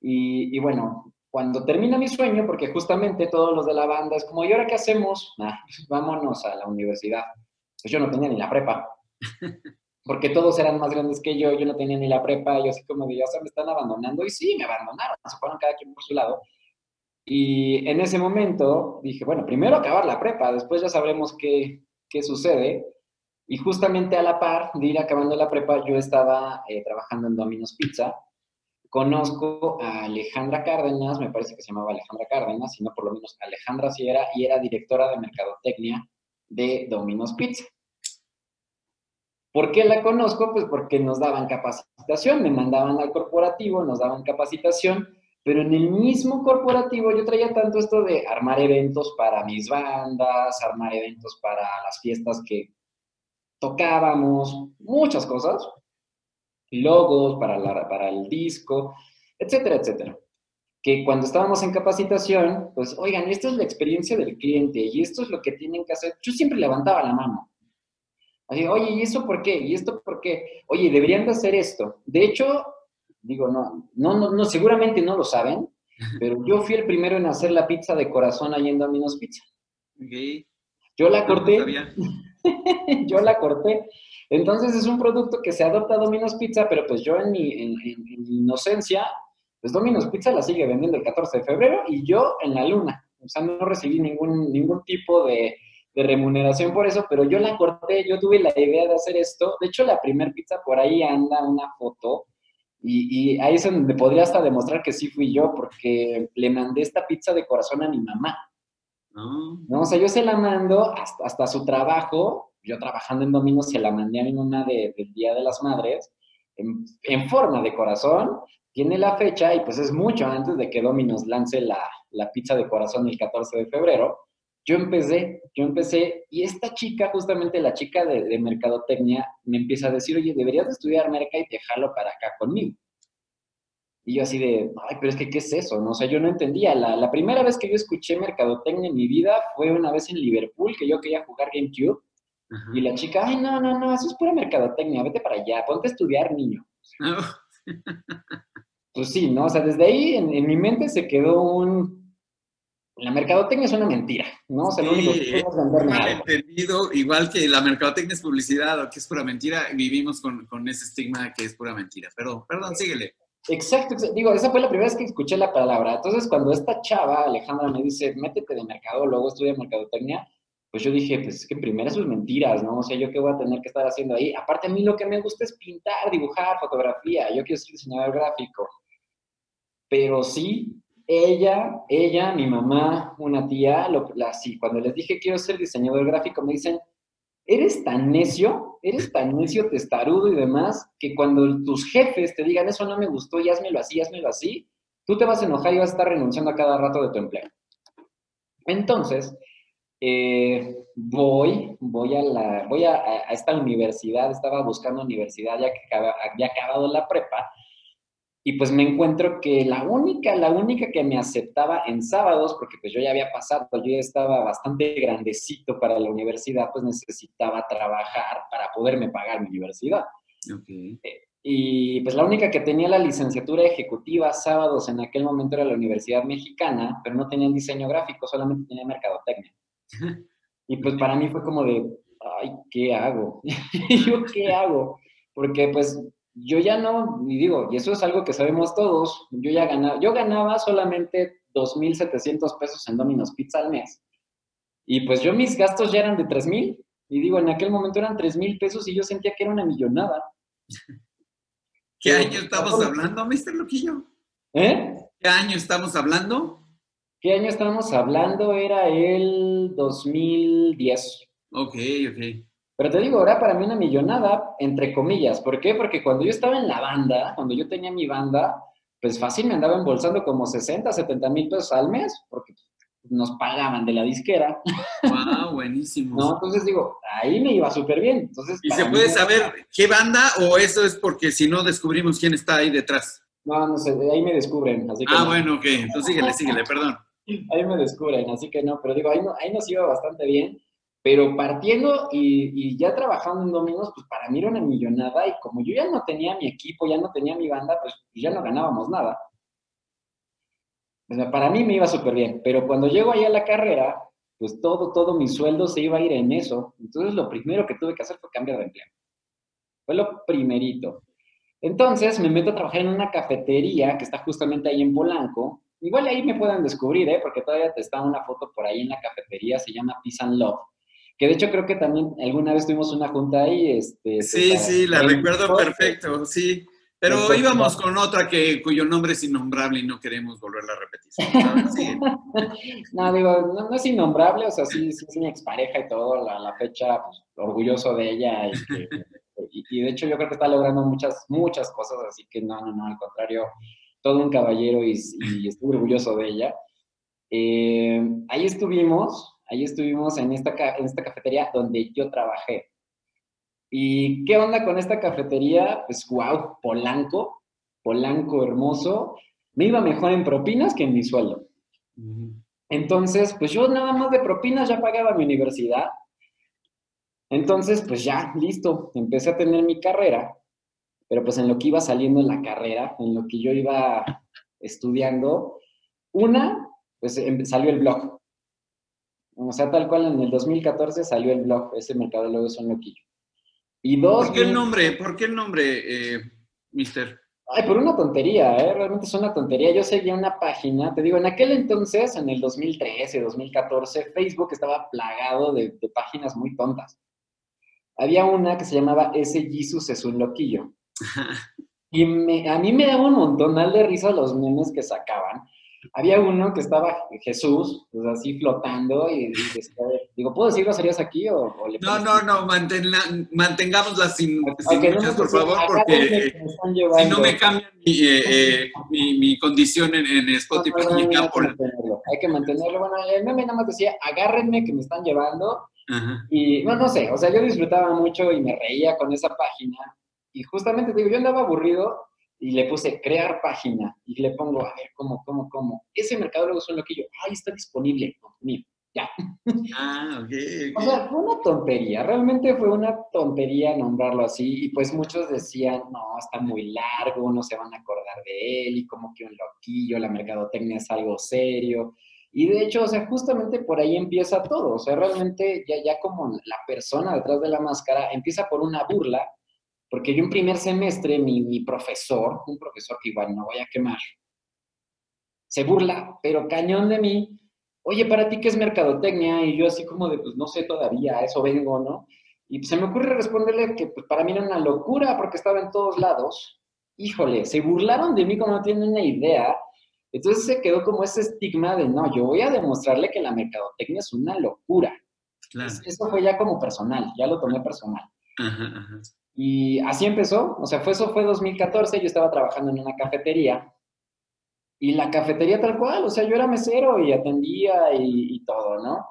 Y, y bueno, cuando termina mi sueño, porque justamente todos los de la banda es como, ¿y ahora qué hacemos? Ah, pues vámonos a la universidad. Pues yo no tenía ni la prepa. Porque todos eran más grandes que yo, yo no tenía ni la prepa, yo así como de, ya se me están abandonando. Y sí, me abandonaron, se fueron cada quien por su lado. Y en ese momento dije, bueno, primero acabar la prepa, después ya sabremos qué, qué sucede. Y justamente a la par de ir acabando la prepa, yo estaba eh, trabajando en Domino's Pizza. Conozco a Alejandra Cárdenas, me parece que se llamaba Alejandra Cárdenas, si no por lo menos Alejandra sí era, y era directora de mercadotecnia de Domino's Pizza. ¿Por qué la conozco? Pues porque nos daban capacitación, me mandaban al corporativo, nos daban capacitación, pero en el mismo corporativo yo traía tanto esto de armar eventos para mis bandas, armar eventos para las fiestas que tocábamos, muchas cosas, logos para, la- para el disco, etcétera, etcétera. Que cuando estábamos en capacitación, pues, oigan, esta es la experiencia del cliente y esto es lo que tienen que hacer. Yo siempre levantaba la mano. Así, oye, ¿y eso por qué? ¿Y esto por qué? Oye, deberían de hacer esto. De hecho, digo, no, no, no, no, seguramente no lo saben, *laughs* pero yo fui el primero en hacer la pizza de corazón ahí en Domino's Pizza. Ok. Yo la corté, *laughs* yo la corté. Entonces es un producto que se adopta a Domino's Pizza, pero pues yo en mi, en, en- en mi inocencia, pues Domino's Pizza la sigue vendiendo el 14 de febrero y yo en la luna. O sea, no recibí ningún, ningún tipo de, de remuneración por eso, pero yo la corté, yo tuve la idea de hacer esto. De hecho, la primer pizza por ahí anda una foto y, y ahí es donde podría hasta demostrar que sí fui yo, porque le mandé esta pizza de corazón a mi mamá. No. ¿no? O sea, yo se la mando hasta, hasta su trabajo, yo trabajando en Domino's se la mandé a mi mamá de- del Día de las Madres, en, forma de corazón, tiene la fecha y pues es mucho antes de que Domino's lance la, la pizza de corazón el 14 de febrero. Yo empecé, yo empecé, y esta chica, justamente la chica de, de mercadotecnia, me empieza a decir, oye, deberías de estudiar merca y dejarlo para acá conmigo. Y yo así de, ay, pero es que, ¿qué es eso? No? O sea, yo no entendía. La, la primera vez que yo escuché mercadotecnia en mi vida fue una vez en Liverpool, que yo quería jugar GameCube, Ajá. y la chica, ay, no, no, no, eso es pura mercadotecnia, vete para allá, ponte a estudiar, niño. *laughs* Pues sí, ¿no? O sea, desde ahí en, en mi mente se quedó un... La mercadotecnia es una mentira, ¿no? O sea, lo único que Sí, es venderme Mal entendido, igual que la mercadotecnia es publicidad o que es pura mentira, vivimos con, con ese estigma que es pura mentira. Pero, perdón, síguele. Exacto, exacto, digo, esa fue la primera vez que escuché la palabra. Entonces, cuando esta chava, Alejandra, me dice, métete de mercado, luego estudia mercadotecnia, pues yo dije, pues es que primero sus mentiras, ¿no? O sea, ¿yo qué voy a tener que estar haciendo ahí? Aparte, a mí lo que me gusta es pintar, dibujar, fotografía. Yo quiero ser diseñador gráfico. Pero sí, ella, ella, mi mamá, una tía, lo, la, sí, cuando les dije quiero ser diseñador gráfico, me dicen, eres tan necio, eres tan necio, testarudo y demás, que cuando tus jefes te digan, eso no me gustó y házmelo así, házmelo así, tú te vas a enojar y vas a estar renunciando a cada rato de tu empleo. Entonces, eh, voy, voy, a, la, voy a, a, esta universidad, estaba buscando universidad ya que había acabado la prepa, y pues me encuentro que la única, la única que me aceptaba en sábados, porque pues yo ya había pasado, yo ya estaba bastante grandecito para la universidad, pues necesitaba trabajar para poderme pagar mi universidad. Okay. Eh, y pues la única que tenía la licenciatura ejecutiva sábados en aquel momento era la Universidad Mexicana, pero no tenía diseño gráfico, solamente tenía mercadotecnia. *laughs* y pues para mí fue como de, ay, ¿qué hago? *laughs* ¿Yo qué hago? Porque pues yo ya no, y digo, y eso es algo que sabemos todos, yo ya ganaba, yo ganaba solamente 2.700 pesos en Domino's Pizza al mes. Y pues yo mis gastos ya eran de 3.000. Y digo, en aquel momento eran 3.000 pesos y yo sentía que era una millonada. ¿Qué año estamos hablando, Mr. Loquillo? ¿Eh? ¿Qué año estamos hablando? ¿Qué año estamos hablando? Era el 2010. Ok, ok. Pero te digo, era para mí una millonada, entre comillas. ¿Por qué? Porque cuando yo estaba en la banda, cuando yo tenía mi banda, pues fácil me andaba embolsando como 60, 70 mil pesos al mes, porque nos pagaban de la disquera. ¡Wow! *laughs* Buenísimo. no, entonces digo, ahí me iba súper bien. Entonces, ¿Y se puede saber qué banda o eso es porque si no descubrimos quién está ahí detrás? No, no sé, ahí me descubren. Así que ah, no. bueno, ok. Entonces síguele, síguele, perdón. Ahí me descubren, así que no, pero digo, ahí, no, ahí nos iba bastante bien. Pero partiendo y, ya trabajando en Domingos, pues para mí era una millonada y como yo ya no tenía mi equipo, ya no tenía mi banda, pues ya no ganábamos nada. Sea, para mí me iba súper bien, pero cuando llego ahí a la carrera, pues todo, todo mi sueldo se iba a ir en eso. Entonces lo primero que tuve que hacer fue cambiar de empleo. Fue lo primerito. Entonces me meto a trabajar en una cafetería que está justamente ahí en Polanco. Igual ahí me pueden descubrir, ¿eh? porque todavía te está una foto por ahí en la cafetería, se llama Peace and Love que de hecho creo que también alguna vez tuvimos una junta ahí. Este, sí, sí, la recuerdo perfecto, sí. Pero Entonces, íbamos con otra que, cuyo nombre es innombrable y no queremos volverla a repetir. *laughs* Sí. no, digo, no, no, es innombrable, o sea, sí, sí es mi expareja y todo, la, la fecha, pues, orgulloso de ella. Y, que, *laughs* y, y, de hecho yo creo que está logrando muchas, muchas cosas, así que no, no, no, al contrario, todo un caballero y, y estoy orgulloso de ella. Eh, ahí estuvimos, Ahí estuvimos en esta, en esta cafetería donde yo trabajé. ¿Y qué onda con esta cafetería? Pues, wow, Polanco, Polanco hermoso. Me iba mejor en propinas que en mi sueldo. Entonces, pues yo nada más de propinas ya pagaba mi universidad. Entonces, pues ya, listo, empecé a tener mi carrera, pero pues en lo que iba saliendo en la carrera, en lo que yo iba estudiando, una, pues em, salió el blog. O sea, tal cual en el 2014 salió el blog, ese mercadólogo es un loquillo. Y dos... ¿Por qué el nombre? ¿Por qué el nombre, eh, mister? Ay, por una tontería, ¿eh? Realmente es una tontería. Yo seguía una página, te digo, en aquel entonces, en el 2013, 2014, Facebook estaba plagado de, de páginas muy tontas. Había una que se llamaba Ese Jesus es un loquillo. Y me, a mí me daba un montonal de risa los memes que sacaban. Había uno que estaba Jesús, pues así flotando, y, y digo, ¿puedo decir groserías aquí o, o le No, no, no, mantenla, mantengámoslas sin, sin okay, muchas, no por favor, porque si no me cambian mi, eh, eh, mi, mi, condición en, en Spotify. No, no, no, hay, que mantenerlo, hay que mantenerlo. Bueno, el meme nada más decía, agárrenme que me están llevando. Ajá. Y no, no sé, o sea, yo disfrutaba mucho y me reía con esa página. Y justamente, digo, yo andaba aburrido y le puse crear página y le pongo, a ver, ¿cómo, cómo, cómo? Ese mercadólogo es un loquillo. Ay, está disponible. mío, ya. *laughs* Ah, ok. okay. O sea, fue una tontería. Realmente fue una tontería nombrarlo así. Y pues muchos decían, no, está muy largo, no se van a acordar de él. Y como que un loquillo, la mercadotecnia es algo serio. Y de hecho, o sea, justamente por ahí empieza todo. O sea, realmente ya, ya como la persona detrás de la máscara empieza por una burla Porque yo en primer semestre, mi, mi profesor, un profesor que igual no voy a quemar, se burla, pero cañón de mí. Oye, ¿para ti qué es mercadotecnia? Y yo así como de, pues no sé todavía, a eso vengo, ¿no? Y se me ocurre responderle que pues, para mí era una locura porque estaba en todos lados. Híjole, se burlaron de mí como no tienen una idea. Entonces se quedó como ese estigma de, no, yo voy a demostrarle que la mercadotecnia es una locura. Claro. Eso fue ya como personal, ya lo tomé personal. Y así empezó, o sea, fue, eso fue 2014, yo estaba trabajando en una cafetería y la cafetería tal cual, o sea, yo era mesero y atendía y, y todo, ¿no?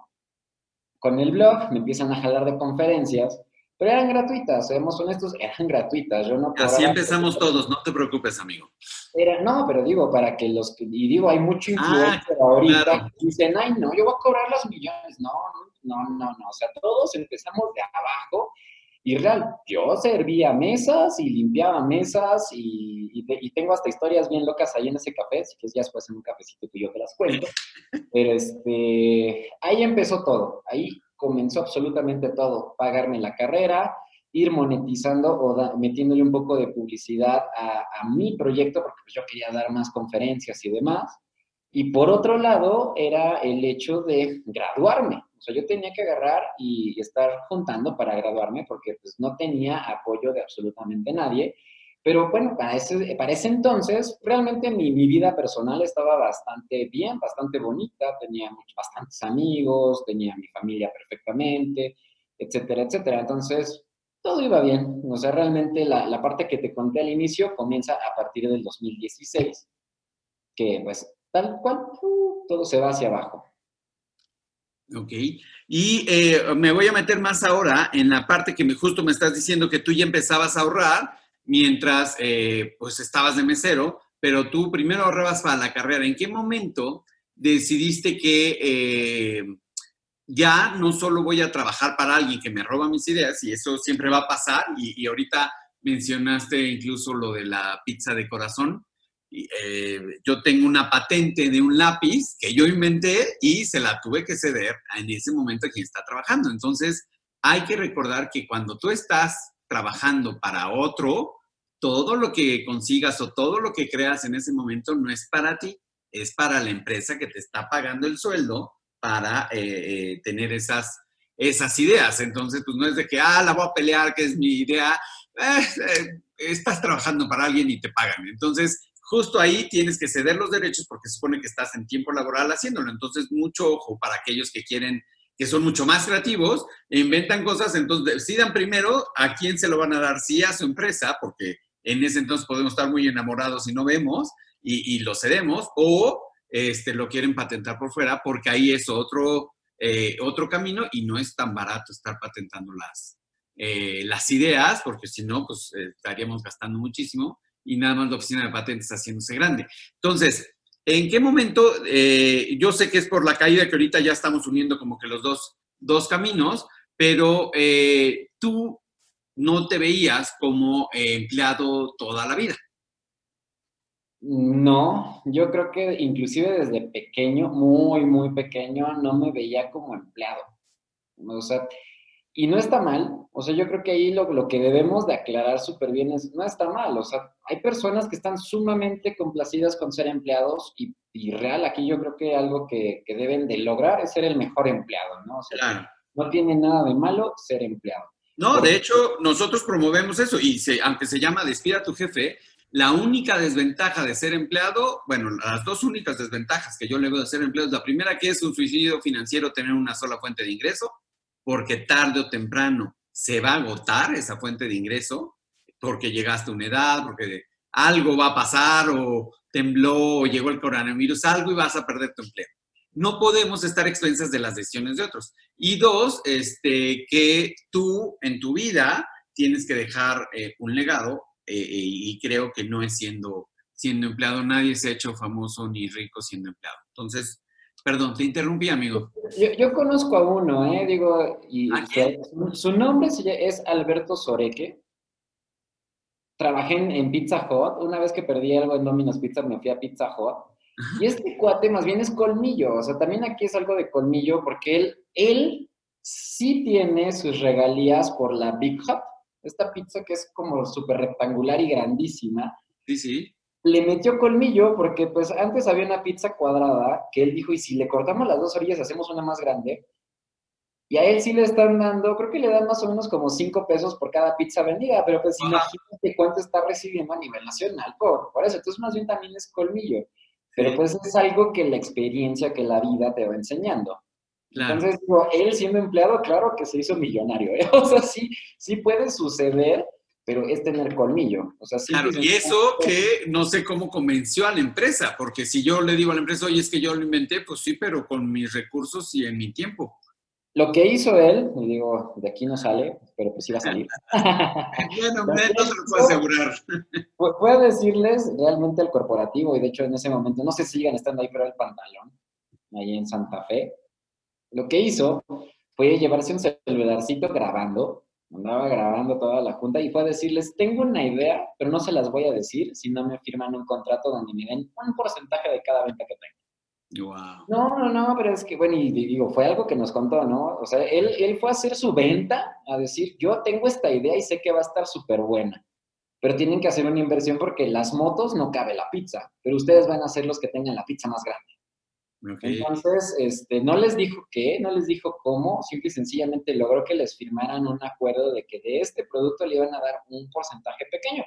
Con el blog me empiezan a jalar de conferencias, pero eran gratuitas, seamos honestos, eran gratuitas. Yo no Así empezamos todos, no te preocupes, amigo. Era, no, pero digo, para que los y digo, hay mucho ah, influencer ahorita que dicen, ay, no, yo voy a cobrar los millones. No, no, no, no, o sea, todos empezamos de abajo y real, yo servía mesas y limpiaba mesas y, y, tengo hasta historias bien locas ahí en ese café, así que ya después en un cafecito que yo te las cuento. Pero este, ahí empezó todo, ahí comenzó absolutamente todo, pagarme la carrera, ir monetizando o metiéndole un poco de publicidad a, a mi proyecto, porque yo quería dar más conferencias y demás. Y por otro lado, era el hecho de graduarme. Sea, yo tenía que agarrar y estar juntando para graduarme porque pues no tenía apoyo de absolutamente nadie. Pero bueno, para ese, para ese entonces, realmente mi, mi vida personal estaba bastante bien, bastante bonita, tenía muchos, bastantes amigos, tenía mi familia perfectamente, etcétera, etcétera. Entonces, todo iba bien. O sea, realmente la, la parte que te conté al inicio comienza a partir del 2016, que pues tal cual, uh, todo se va hacia abajo. Ok. Y eh, me voy a meter más ahora en la parte que me, justo me estás diciendo que tú ya empezabas a ahorrar mientras eh, pues estabas de mesero, pero tú primero ahorrabas para la carrera. ¿En qué momento decidiste que eh, ya no solo voy a trabajar para alguien que me roba mis ideas, y eso siempre va a pasar, y, y ahorita mencionaste incluso lo de la pizza de corazón, eh, yo tengo una patente de un lápiz que yo inventé y se la tuve que ceder en ese momento a quien está trabajando. Entonces, hay que recordar que cuando tú estás trabajando para otro, todo lo que consigas o todo lo que creas en ese momento no es para ti, es para la empresa que te está pagando el sueldo para eh, eh, tener esas, esas ideas. Entonces, pues no es de que, ah, la voy a pelear, que es mi idea. estás trabajando para alguien y te pagan. Entonces, justo ahí tienes que ceder los derechos porque se supone que estás en tiempo laboral haciéndolo. Entonces, mucho ojo para aquellos que quieren, que son mucho más creativos, e inventan cosas, entonces decidan primero a quién se lo van a dar, sí a su empresa, porque en ese entonces podemos estar muy enamorados y no vemos y, lo cedemos, o este, lo quieren patentar por fuera, porque ahí es otro, eh, otro camino y no es tan barato estar patentando las, eh, las ideas, porque si no, pues eh, estaríamos gastando muchísimo y nada más la oficina de patentes haciéndose grande. Entonces, ¿en qué momento? Eh, yo sé que es por la caída que ahorita ya estamos uniendo como que los dos, dos caminos, pero eh, tú no te veías como empleado toda la vida. No, yo creo que inclusive desde pequeño, muy, muy pequeño, no me veía como empleado. O sea, y no está mal, o sea, yo creo que ahí lo, lo que debemos de aclarar súper bien es, no está mal, o sea, hay personas que están sumamente complacidas con ser empleados y, y real, aquí yo creo que algo que, que, deben de lograr es ser el mejor empleado, ¿no? O sea, no tiene nada de malo ser empleado. No, de hecho, nosotros promovemos eso y se, aunque se llama despida a tu jefe, la única desventaja de ser empleado, bueno, las dos únicas desventajas que yo le veo de ser empleado es la primera que es un suicidio financiero, tener una sola fuente de ingreso, porque tarde o temprano se va a agotar esa fuente de ingreso, porque llegaste a una edad, porque algo va a pasar o tembló o llegó el coronavirus, algo y vas a perder tu empleo. No podemos estar expensas de las decisiones de otros. Y dos, este, que tú en tu vida tienes que dejar eh, un legado eh, eh, y creo que no es siendo, siendo empleado. Nadie se ha hecho famoso ni rico siendo empleado. Entonces, Perdón, te interrumpí, amigo. Yo, conozco a uno, ¿eh? Digo, y su, nombre es Alberto Soreque. Trabajé en, Pizza Hut. Una vez que perdí algo en Domino's Pizza, me fui a Pizza Hut. Y este cuate más bien es colmillo. O sea, también aquí es algo de colmillo porque él, él sí tiene sus regalías por la Big Hut. esta pizza que es como súper rectangular y grandísima. Sí, sí. Le metió colmillo porque pues antes había una pizza cuadrada que él dijo, y si le cortamos las dos orillas hacemos una más grande, y a él sí le están dando, creo que le dan más o menos como 5 pesos por cada pizza vendida, pero pues imagínate cuánto está recibiendo a nivel nacional por, por eso. Entonces, más bien también es colmillo. Pero pues es algo que la experiencia, que la vida te va enseñando. Entonces, digo, él siendo empleado, claro que se hizo millonario. ¿eh? *laughs* O sea, sí, sí puede suceder, pero es tener colmillo. O sea, sí claro, y eso que no sé cómo convenció a la empresa, porque si yo le digo a la empresa, oye, es que yo lo inventé, pues sí, pero con mis recursos y en mi tiempo. Lo que hizo él, y digo, de aquí no sale, pero pues iba a salir. *laughs* bueno, no te lo puedo asegurar. *laughs* Puedo decirles realmente el corporativo, y de hecho en ese momento, no sé si sigan estando ahí, pero el pantalón, ahí en Santa Fe. Lo que hizo fue llevarse un celularcito grabando, andaba grabando toda la junta y fue a decirles, tengo una idea, pero no se las voy a decir si no me firman un contrato donde me den un porcentaje de cada venta que tengo. No, no, no, pero es que, bueno, y digo, fue algo que nos contó, ¿no? O sea, él, él fue a hacer su venta, a decir, yo tengo esta idea y sé que va a estar súper buena, pero tienen que hacer una inversión porque las motos no cabe la pizza, pero ustedes van a ser los que tengan la pizza más grande. Entonces, este, no les dijo qué, no les dijo cómo, simple y sencillamente logró que les firmaran un acuerdo de que de este producto le iban a dar un porcentaje pequeño.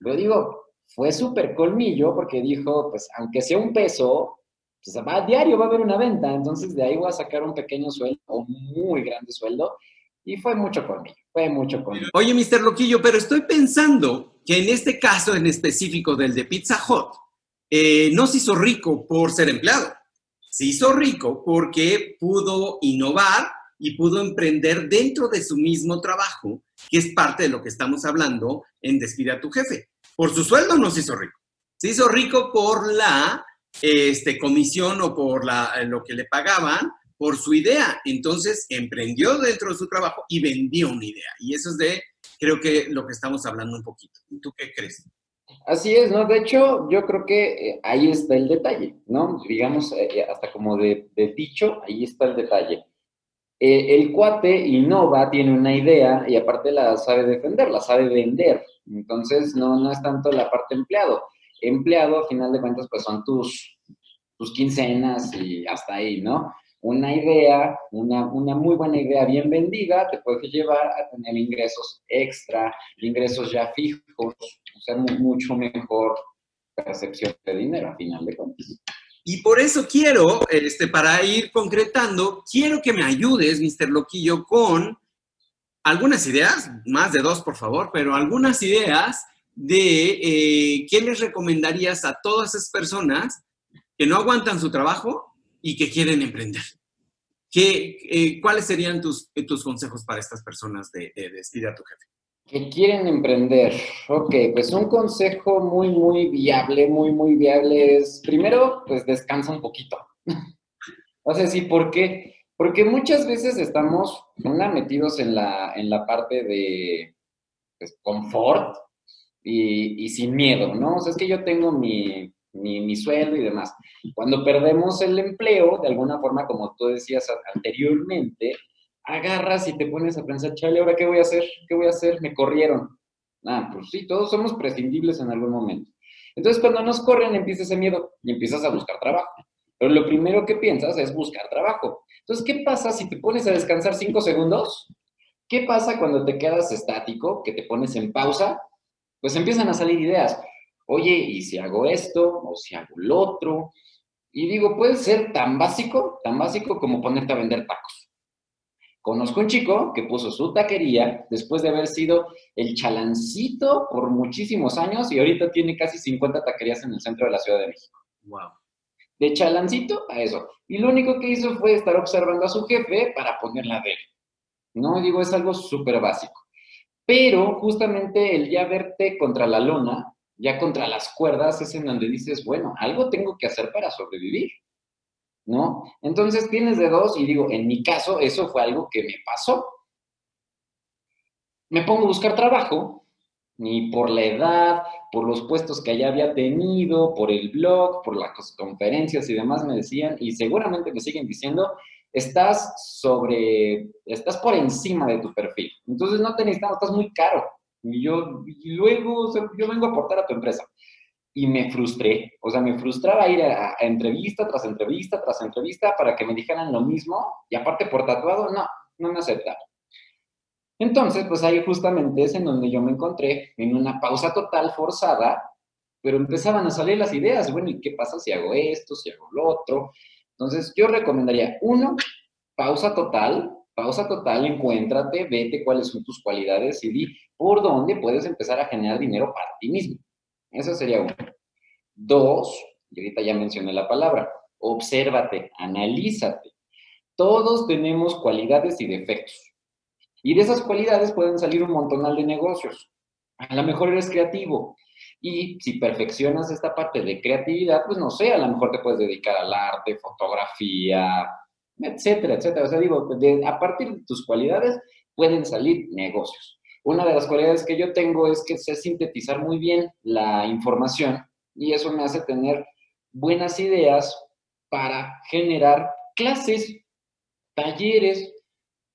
Yo digo, fue súper colmillo porque dijo, pues aunque sea un peso, pues va a diario, va a haber una venta, entonces de ahí voy a sacar un pequeño sueldo o muy grande sueldo. Y fue mucho mí, fue mucho mí. Oye, Mr. Loquillo, pero estoy pensando que en este caso en específico del de Pizza Hut, eh, no se hizo rico por ser empleado. Se hizo rico porque pudo innovar y pudo emprender dentro de su mismo trabajo, que es parte de lo que estamos hablando en Despide a tu jefe. Por su sueldo no se hizo rico. Se hizo rico por la este, comisión o por la, lo que le pagaban por su idea. Entonces emprendió dentro de su trabajo y vendió una idea. Y eso es de, creo que lo que estamos hablando un poquito. ¿Tú qué crees? Así es, ¿no? De hecho, yo creo que eh, ahí está el detalle, ¿no? Digamos, eh, hasta como de, dicho, ahí está el detalle. el cuate innova, tiene una idea y aparte la sabe defender, la sabe vender. Entonces, no, no es tanto la parte empleado empleado, a final de cuentas, pues son tus, tus quincenas y hasta ahí, ¿no? Una idea, una, una muy buena idea bien vendida, te puede llevar a tener ingresos extra, ingresos ya fijos, o sea, mucho mejor percepción de dinero, a final de cuentas. Y por eso quiero, este, para ir concretando, quiero que me ayudes, Mr. Loquillo, con algunas ideas, más de dos, por favor, pero algunas ideas de eh, qué les recomendarías a todas esas personas que no aguantan su trabajo y que quieren emprender. ¿Qué, eh, ¿Cuáles serían tus, tus consejos para estas personas de, de a tu jefe? Que quieren emprender. Ok, pues un consejo muy, muy viable, muy, muy viable es, primero, pues descansa un poquito. *laughs* o sea, sí, ¿por qué? Porque muchas veces estamos, una, metidos en la, en la parte de pues, confort, y, sin miedo, ¿no? O sea, es que yo tengo mi, mi, sueldo y demás. Cuando perdemos el empleo, de alguna forma, como tú decías anteriormente, agarras y te pones a pensar, chale, ¿ahora qué voy a hacer? ¿Qué voy a hacer? Me corrieron. Ah, pues sí, todos somos prescindibles en algún momento. Entonces, cuando nos corren, empieza ese miedo y empiezas a buscar trabajo. Pero lo primero que piensas es buscar trabajo. Entonces, ¿qué pasa si te pones a descansar cinco segundos? ¿Qué pasa cuando te quedas estático, que te pones en pausa pues empiezan a salir ideas. Oye, ¿y si hago esto? ¿O si hago lo otro? Y digo, puede ser tan básico, tan básico como ponerte a vender tacos. Conozco un chico que puso su taquería después de haber sido el chalancito por muchísimos años y ahorita tiene casi 50 taquerías en el centro de la Ciudad de México. Wow. De chalancito a eso. Y lo único que hizo fue estar observando a su jefe para ponerla de él. No, digo, es algo súper básico. Pero justamente el ya verte contra la lona, ya contra las cuerdas, es en donde dices, bueno, algo tengo que hacer para sobrevivir, ¿no? Entonces tienes de dos y digo, en mi caso, eso fue algo que me pasó. Me pongo a buscar trabajo, ni por la edad, por los puestos que ya había tenido, por el blog, por las conferencias y demás me decían, y seguramente me siguen diciendo, estás sobre, estás por encima de tu perfil. Entonces no te necesitamos, estás muy caro. Y yo, y luego, yo vengo a aportar a tu empresa. Y me frustré, o sea, me frustraba ir a, entrevista tras entrevista tras entrevista para que me dijeran lo mismo y aparte por tatuado, no, no me aceptaron. Entonces, pues ahí justamente es en donde yo me encontré, en una pausa total forzada, pero empezaban a salir las ideas, bueno, ¿y qué pasa si hago esto, si hago lo otro? Entonces, yo recomendaría, uno, pausa total, pausa total, encuéntrate, vete cuáles son tus cualidades y di por dónde puedes empezar a generar dinero para ti mismo. Eso sería uno. Dos, y ahorita ya mencioné la palabra, obsérvate, analízate. Todos tenemos cualidades y defectos. Y de esas cualidades pueden salir un montonal de negocios. A lo mejor eres creativo. Y si perfeccionas esta parte de creatividad, pues no sé, a lo mejor te puedes dedicar al arte, fotografía, etcétera, etcétera. O sea, digo, a partir de tus cualidades pueden salir negocios. Una de las cualidades que yo tengo es que sé sintetizar muy bien la información y eso me hace tener buenas ideas para generar clases, talleres,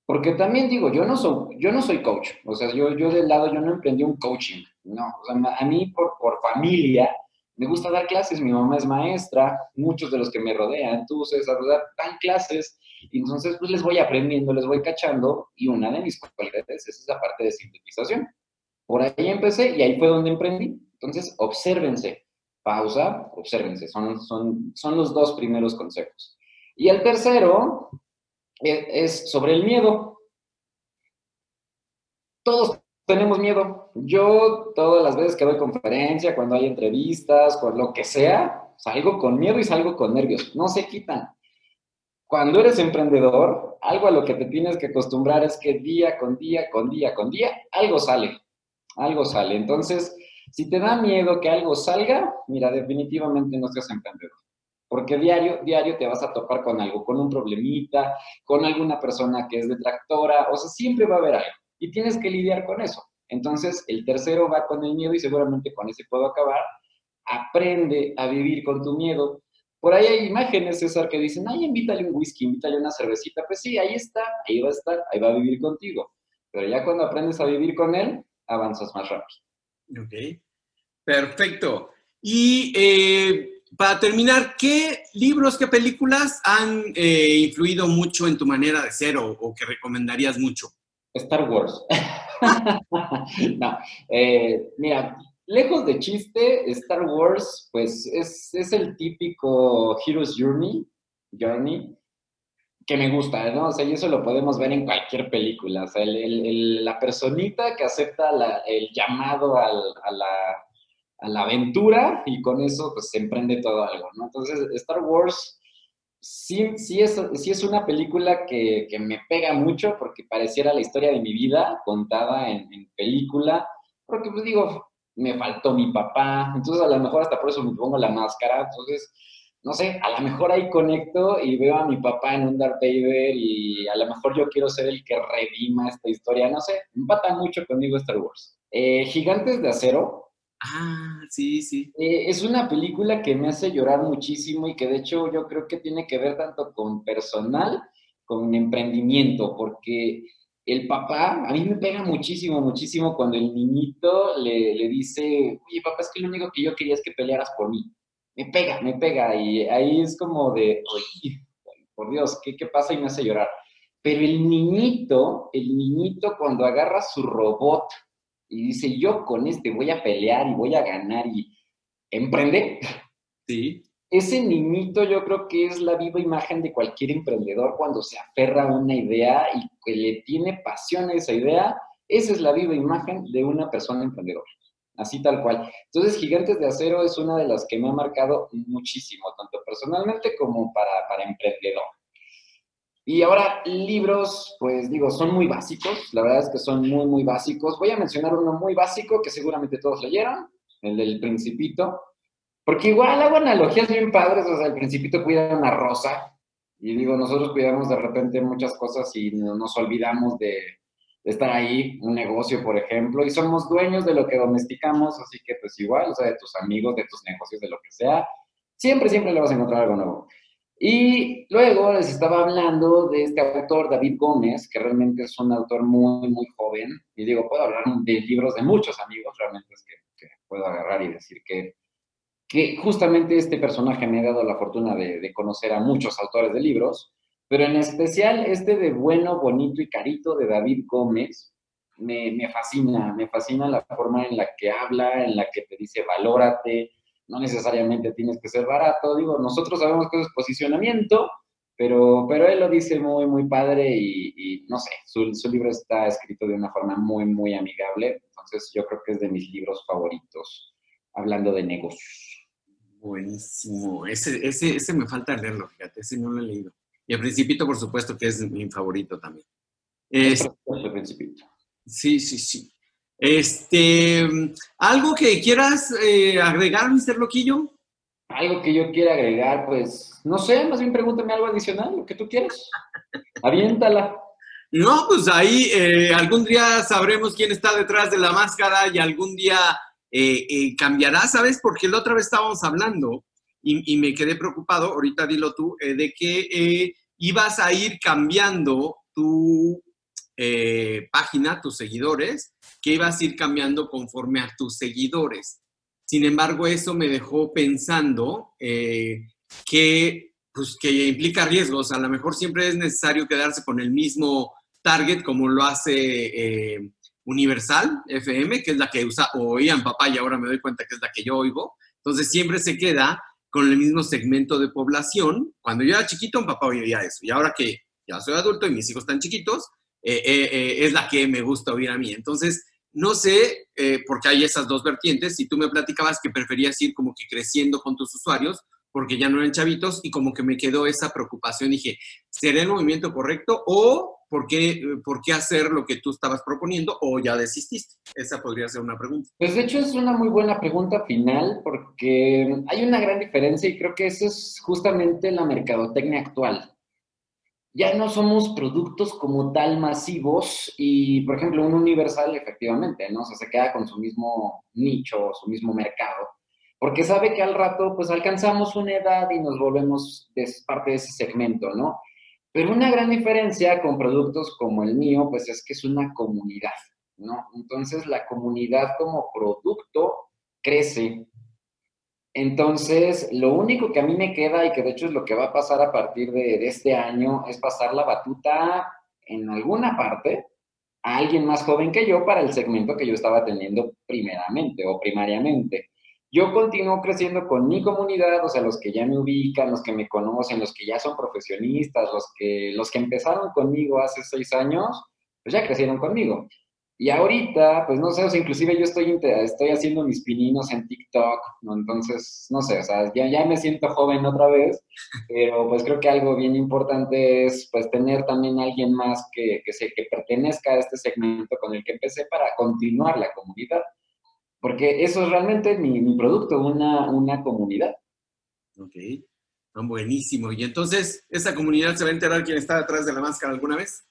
porque también digo, yo no soy, yo no soy coach, o sea, yo, yo del lado, yo no emprendí un coaching, no, o sea, a mí por, por familia me gusta dar clases, mi mamá es maestra, muchos de los que me rodean, tú, César, dan clases, y entonces pues les voy aprendiendo, les voy cachando, y una de mis cualidades es esa parte de sintetización. Por ahí empecé y ahí fue donde emprendí. Entonces, obsérvense, pausa, obsérvense, son, son, son los dos primeros consejos. Y el tercero es, es sobre el miedo. Todos tenemos miedo. Yo todas las veces que doy conferencia, cuando hay entrevistas, con lo que sea, salgo con miedo y salgo con nervios. No se quitan. Cuando eres emprendedor, algo a lo que te tienes que acostumbrar es que día con día, con día, con día, algo sale. Algo sale. Entonces, si te da miedo que algo salga, mira, definitivamente no seas emprendedor. Porque diario, diario te vas a topar con algo, con un problemita, con alguna persona que es detractora, o sea, siempre va a haber algo y tienes que lidiar con eso. Entonces, el tercero va con el miedo y seguramente con ese puedo acabar. Aprende a vivir con tu miedo. Por ahí hay imágenes, César, que dicen, ay, invítale un whisky, invítale una cervecita. Pues sí, ahí está, ahí va a estar, ahí va a vivir contigo. Pero ya cuando aprendes a vivir con él, avanzas más rápido. Ok, perfecto. Y eh, para terminar, ¿qué libros, qué películas han eh, influido mucho en tu manera de ser o que recomendarías mucho? Star Wars. *laughs* no, eh, mira, lejos de chiste, Star Wars, pues es, es, el típico Hero's Journey, Journey, que me gusta, ¿no? O sea, y eso lo podemos ver en cualquier película. O sea, el, la personita que acepta el llamado a, la, a la aventura y con eso pues se emprende todo algo, ¿no? Entonces, Star Wars sí, sí, es, sí es una película que, que, me pega mucho porque pareciera la historia de mi vida contada en, película, porque pues digo, me faltó mi papá, entonces a lo mejor hasta por eso me pongo la máscara, entonces, no sé, a lo mejor ahí conecto y veo a mi papá en un Darth Vader y a lo mejor yo quiero ser el que redima esta historia, no sé, empata mucho conmigo Star Wars. Eh, Gigantes de Acero, Ah, sí, sí. Eh, es una película que me hace llorar muchísimo y que de hecho yo creo que tiene que ver tanto con personal, con emprendimiento, porque el papá, a mí me pega muchísimo, muchísimo cuando el niñito le, le dice, oye papá, es que lo único que yo quería es que pelearas por mí. Me pega, me pega y ahí es como de, oye, por Dios, ¿qué, ¿qué pasa? Y me hace llorar. Pero el niñito, el niñito cuando agarra su robot y dice, yo con este voy a pelear y voy a ganar y emprende. Sí. Ese niñito yo creo que es la viva imagen de cualquier emprendedor cuando se aferra a una idea y que le tiene pasión a esa idea. Esa es la viva imagen de una persona emprendedora. Así tal cual. Entonces, Gigantes de Acero es una de las que me ha marcado muchísimo, tanto personalmente como para, para emprendedor. Y ahora, libros, pues digo, son muy básicos, la verdad es que son muy, muy básicos. Voy a mencionar uno muy básico que seguramente todos leyeron, el del Principito, porque igual hago analogías bien padres, o sea, el Principito cuida una rosa, y digo, nosotros cuidamos de repente muchas cosas y nos olvidamos de, de estar ahí, un negocio, por ejemplo, y somos dueños de lo que domesticamos, así que pues igual, o sea, de tus amigos, de tus negocios, de lo que sea, siempre, siempre le vas a encontrar algo nuevo. Y luego les estaba hablando de este autor, David Gómez, que realmente es un autor muy, muy joven. Y digo, puedo hablar de libros de muchos amigos, realmente es que, puedo agarrar y decir que, que justamente este personaje me ha dado la fortuna de, conocer a muchos autores de libros, pero en especial este de Bueno, Bonito y Carito de David Gómez, me, fascina, me fascina la forma en la que habla, en la que te dice valórate, no necesariamente tienes que ser barato, digo, nosotros sabemos que es posicionamiento, pero, pero él lo dice muy, muy padre y, no sé, su, su, libro está escrito de una forma muy, muy amigable, entonces yo creo que es de mis libros favoritos, hablando de negocios. Buenísimo, ese, ese, ese me falta leerlo, fíjate, ese no lo he leído. Y el Principito, por supuesto, que es mi favorito también. Es, el Principito. Sí, sí, sí. Este, ¿algo que quieras eh, agregar, Mr. Loquillo? Algo que yo quiera agregar, pues, no sé, más bien pregúntame algo adicional, lo que tú quieras. *laughs* Aviéntala. No, pues ahí eh, algún día sabremos quién está detrás de la máscara y algún día eh, cambiará, ¿sabes? Porque la otra vez estábamos hablando y, me quedé preocupado, ahorita dilo tú, de que ibas a ir cambiando tu eh, página, tus seguidores, que ibas a ir cambiando conforme a tus seguidores. Sin embargo, eso me dejó pensando eh, que, pues, que implica riesgos. A lo mejor siempre es necesario quedarse con el mismo target como lo hace eh, Universal FM, que es la que usa, oían papá y ahora me doy cuenta que es la que yo oigo. Entonces siempre se queda con el mismo segmento de población. Cuando yo era chiquito, un papá oía eso. Y ahora que ya soy adulto y mis hijos están chiquitos, eh, eh, eh, es la que me gusta oír a mí. Entonces, no sé, porque hay esas dos vertientes. Si tú me platicabas que preferías ir como que creciendo con tus usuarios, porque ya no eran chavitos, y como que me quedó esa preocupación. Dije, ¿será el movimiento correcto o por qué, por qué hacer lo que tú estabas proponiendo o ya desististe? Esa podría ser una pregunta. Pues de hecho es una muy buena pregunta final, porque hay una gran diferencia y creo que eso es justamente la mercadotecnia actual ya no somos productos como tal masivos y, por ejemplo, un Universal efectivamente, ¿no? O sea, se queda con su mismo nicho, su mismo mercado, porque sabe que al rato, pues, alcanzamos una edad y nos volvemos parte de ese segmento, ¿no? Pero una gran diferencia con productos como el mío, pues, es que es una comunidad, ¿no? Entonces, la comunidad como producto crece, entonces, lo único que a mí me queda y que de hecho es lo que va a pasar a partir de, este año es pasar la batuta en alguna parte a alguien más joven que yo para el segmento que yo estaba teniendo primeramente o primariamente. Yo continúo creciendo con mi comunidad, o sea, los que ya me ubican, los que me conocen, los que ya son profesionistas, los que, los que empezaron conmigo hace seis años, pues ya crecieron conmigo. Y ahorita, pues no sé, o sea, inclusive yo estoy, estoy haciendo mis pininos en TikTok, ¿no? Entonces, no sé, o sea, ya, ya me siento joven otra vez, pero pues creo que algo bien importante es pues tener también alguien más que, que, se, que pertenezca a este segmento con el que empecé para continuar la comunidad. Porque eso es realmente mi, mi producto, una, una comunidad. Ok, buenísimo. Y entonces, ¿esa comunidad se va a enterar quién está detrás de la máscara alguna vez?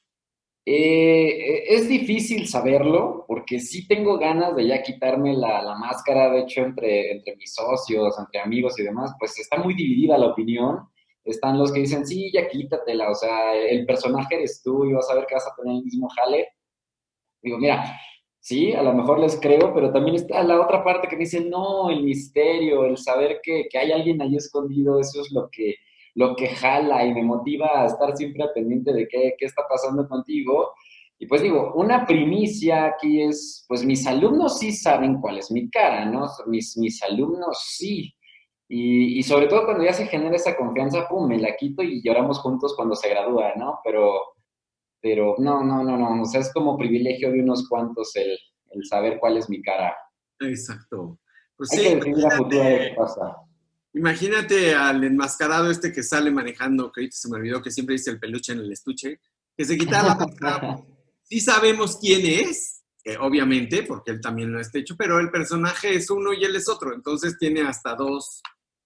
Eh, es difícil saberlo porque sí tengo ganas de ya quitarme la, la, máscara, de hecho, entre, entre mis socios, entre amigos y demás, pues está muy dividida la opinión. Están los que dicen, sí, ya quítatela, o sea, el personaje eres tú y vas a ver que vas a tener el mismo jale. Digo, mira, sí, a lo mejor les creo, pero también está la otra parte que me dice, no, el misterio, el saber que, que hay alguien ahí escondido, eso es lo que, lo que jala y me motiva a estar siempre pendiente de qué, qué está pasando contigo. Y pues digo, una primicia aquí es, pues mis alumnos sí saben cuál es mi cara, ¿no? Mis, mis alumnos sí. Y, y, sobre todo cuando ya se genera esa confianza, pum, me la quito y lloramos juntos cuando se gradúa, ¿no? Pero, pero no, no, no, no, o sea, es como privilegio de unos cuantos el, el saber cuál es mi cara. Exacto. Pues Hay sí, que definir a futuro qué pasa. Imagínate al enmascarado este que sale manejando, que ahorita se me olvidó que siempre dice el peluche en el estuche, que se quita la máscara. sí sabemos quién es, eh, obviamente, porque él también lo está hecho, pero el personaje es uno y él es otro, entonces tiene hasta dos,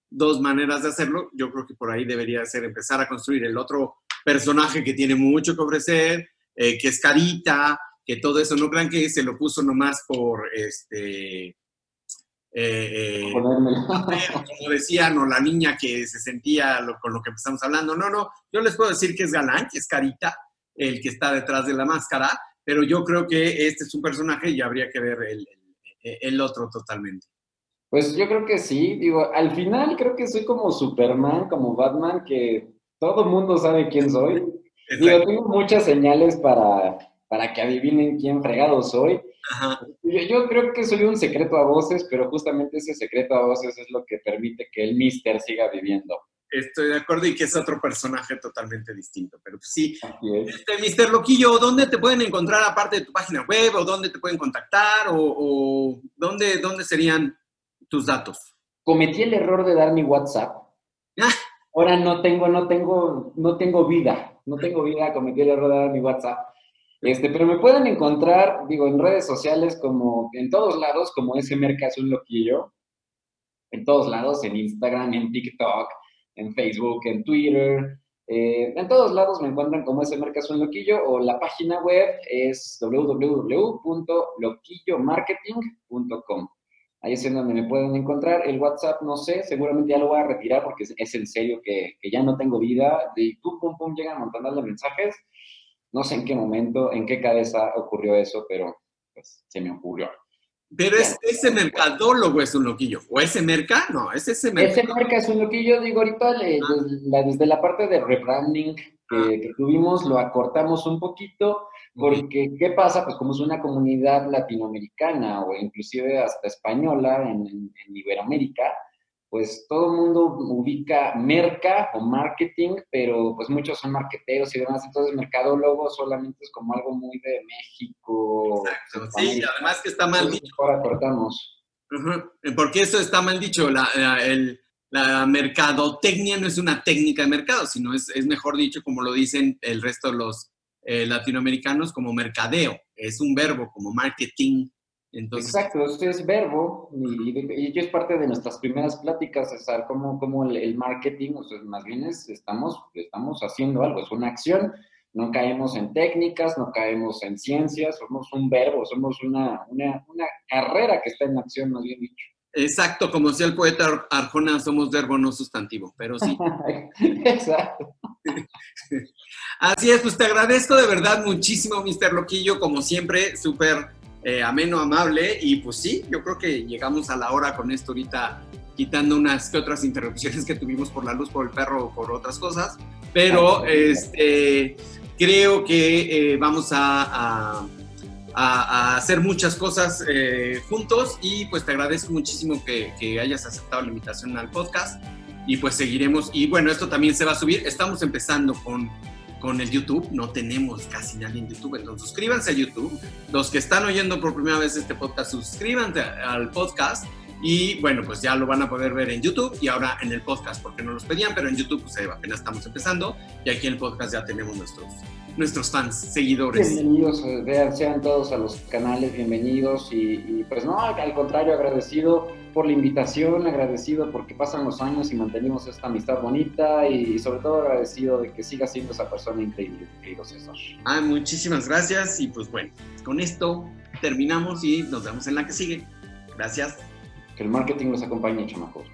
dos maneras de hacerlo. Yo creo que por ahí debería ser empezar a construir el otro personaje que tiene mucho que ofrecer, eh, que es carita, que todo eso, no crean que se lo puso nomás por, este, eh, eh *laughs* como decían, o la niña que se sentía con lo que estamos hablando. No, no, yo les puedo decir que es galán, que es carita, el que está detrás de la máscara, pero yo creo que este es un personaje y habría que ver el, el otro totalmente. Pues yo creo que sí, digo, al final creo que soy como Superman, como Batman, que todo el mundo sabe quién soy. Digo, tengo muchas señales para, para que adivinen quién fregado soy. Yo, creo que soy un secreto a voces, pero justamente ese secreto a voces es lo que permite que el Mister siga viviendo. Estoy de acuerdo y que es otro personaje totalmente distinto, pero pues sí. Este, Mister Loquillo, ¿dónde te pueden encontrar aparte de tu página web o dónde te pueden contactar o, o dónde, dónde serían tus datos? Cometí el error de dar mi WhatsApp. *laughs* Ah. Ahora no tengo, no tengo, no tengo vida, no tengo vida, cometí el error de mi WhatsApp. Este, pero me pueden encontrar, digo, en redes sociales como, en todos lados, como ese Merca es un loquillo. En todos lados, en Instagram, en TikTok, en Facebook, en Twitter. Eh, en todos lados me encuentran como ese Merca un loquillo o la página web es www.loquillomarketing.com. Ahí es en donde me pueden encontrar. El WhatsApp, no sé, seguramente ya lo voy a retirar porque es, en serio que, que, ya no tengo vida. De pum, pum, pum, llegan montones de mensajes no sé en qué momento, en qué cabeza ocurrió eso, pero pues se me ocurrió. Pero es, ese mercadólogo es un loquillo. ¿O ese merca? No, es ese merca. Ese merca es un loquillo, digo, ahorita ah. desde, la parte de rebranding que, ah. que, tuvimos, lo acortamos un poquito, porque ¿qué pasa? Pues como es una comunidad latinoamericana o inclusive hasta española en, en Iberoamérica, pues todo el mundo ubica merca o marketing, pero pues muchos son marqueteros y demás, entonces mercadólogo solamente es como algo muy de México. Exacto, sí, y además que está mal dicho. Ahora cortamos. Porque eso está mal dicho, la, la, mercadotecnia no es una técnica de mercado, sino es, es mejor dicho, como lo dicen el resto de los eh, latinoamericanos, como mercadeo, es un verbo, como marketing, Exacto, esto es verbo y, y, es parte de nuestras primeras pláticas, es saber cómo, cómo el, marketing, o sea, más bien es, estamos, estamos haciendo algo, es una acción, no caemos en técnicas, no caemos en ciencias, somos un verbo, somos una, una, una carrera que está en acción, más bien dicho. Exacto, como decía el poeta Arjona, somos verbo, no sustantivo, pero sí. *laughs* Exacto. *laughs* Así es, pues te agradezco de verdad muchísimo, Mr. Loquillo, como siempre, súper eh, ameno, amable, y pues sí, yo creo que llegamos a la hora con esto ahorita, quitando unas que otras interrupciones que tuvimos por la luz, por el perro o por otras cosas, pero este, creo que eh, vamos a, a, hacer muchas cosas eh, juntos y pues te agradezco muchísimo que, que hayas aceptado la invitación al podcast y pues seguiremos, y bueno, esto también se va a subir, estamos empezando con con el YouTube. No tenemos casi nadie en YouTube, entonces suscríbanse a YouTube. Los que están oyendo por primera vez este podcast, suscríbanse al podcast. Y bueno, pues ya lo van a poder ver en YouTube y ahora en el podcast, porque no los pedían, pero en YouTube pues apenas estamos empezando y aquí en el podcast ya tenemos nuestros, nuestros fans, seguidores. Bienvenidos, vean, sean todos a los canales, bienvenidos y, y pues no, al contrario, agradecido por la invitación, agradecido porque pasan los años y mantenemos esta amistad bonita y, sobre todo agradecido de que siga siendo esa persona increíble, querido César. Ah, muchísimas gracias y pues bueno, con esto terminamos y nos vemos en la que sigue. Gracias. Que el marketing nos acompañe, chamacos.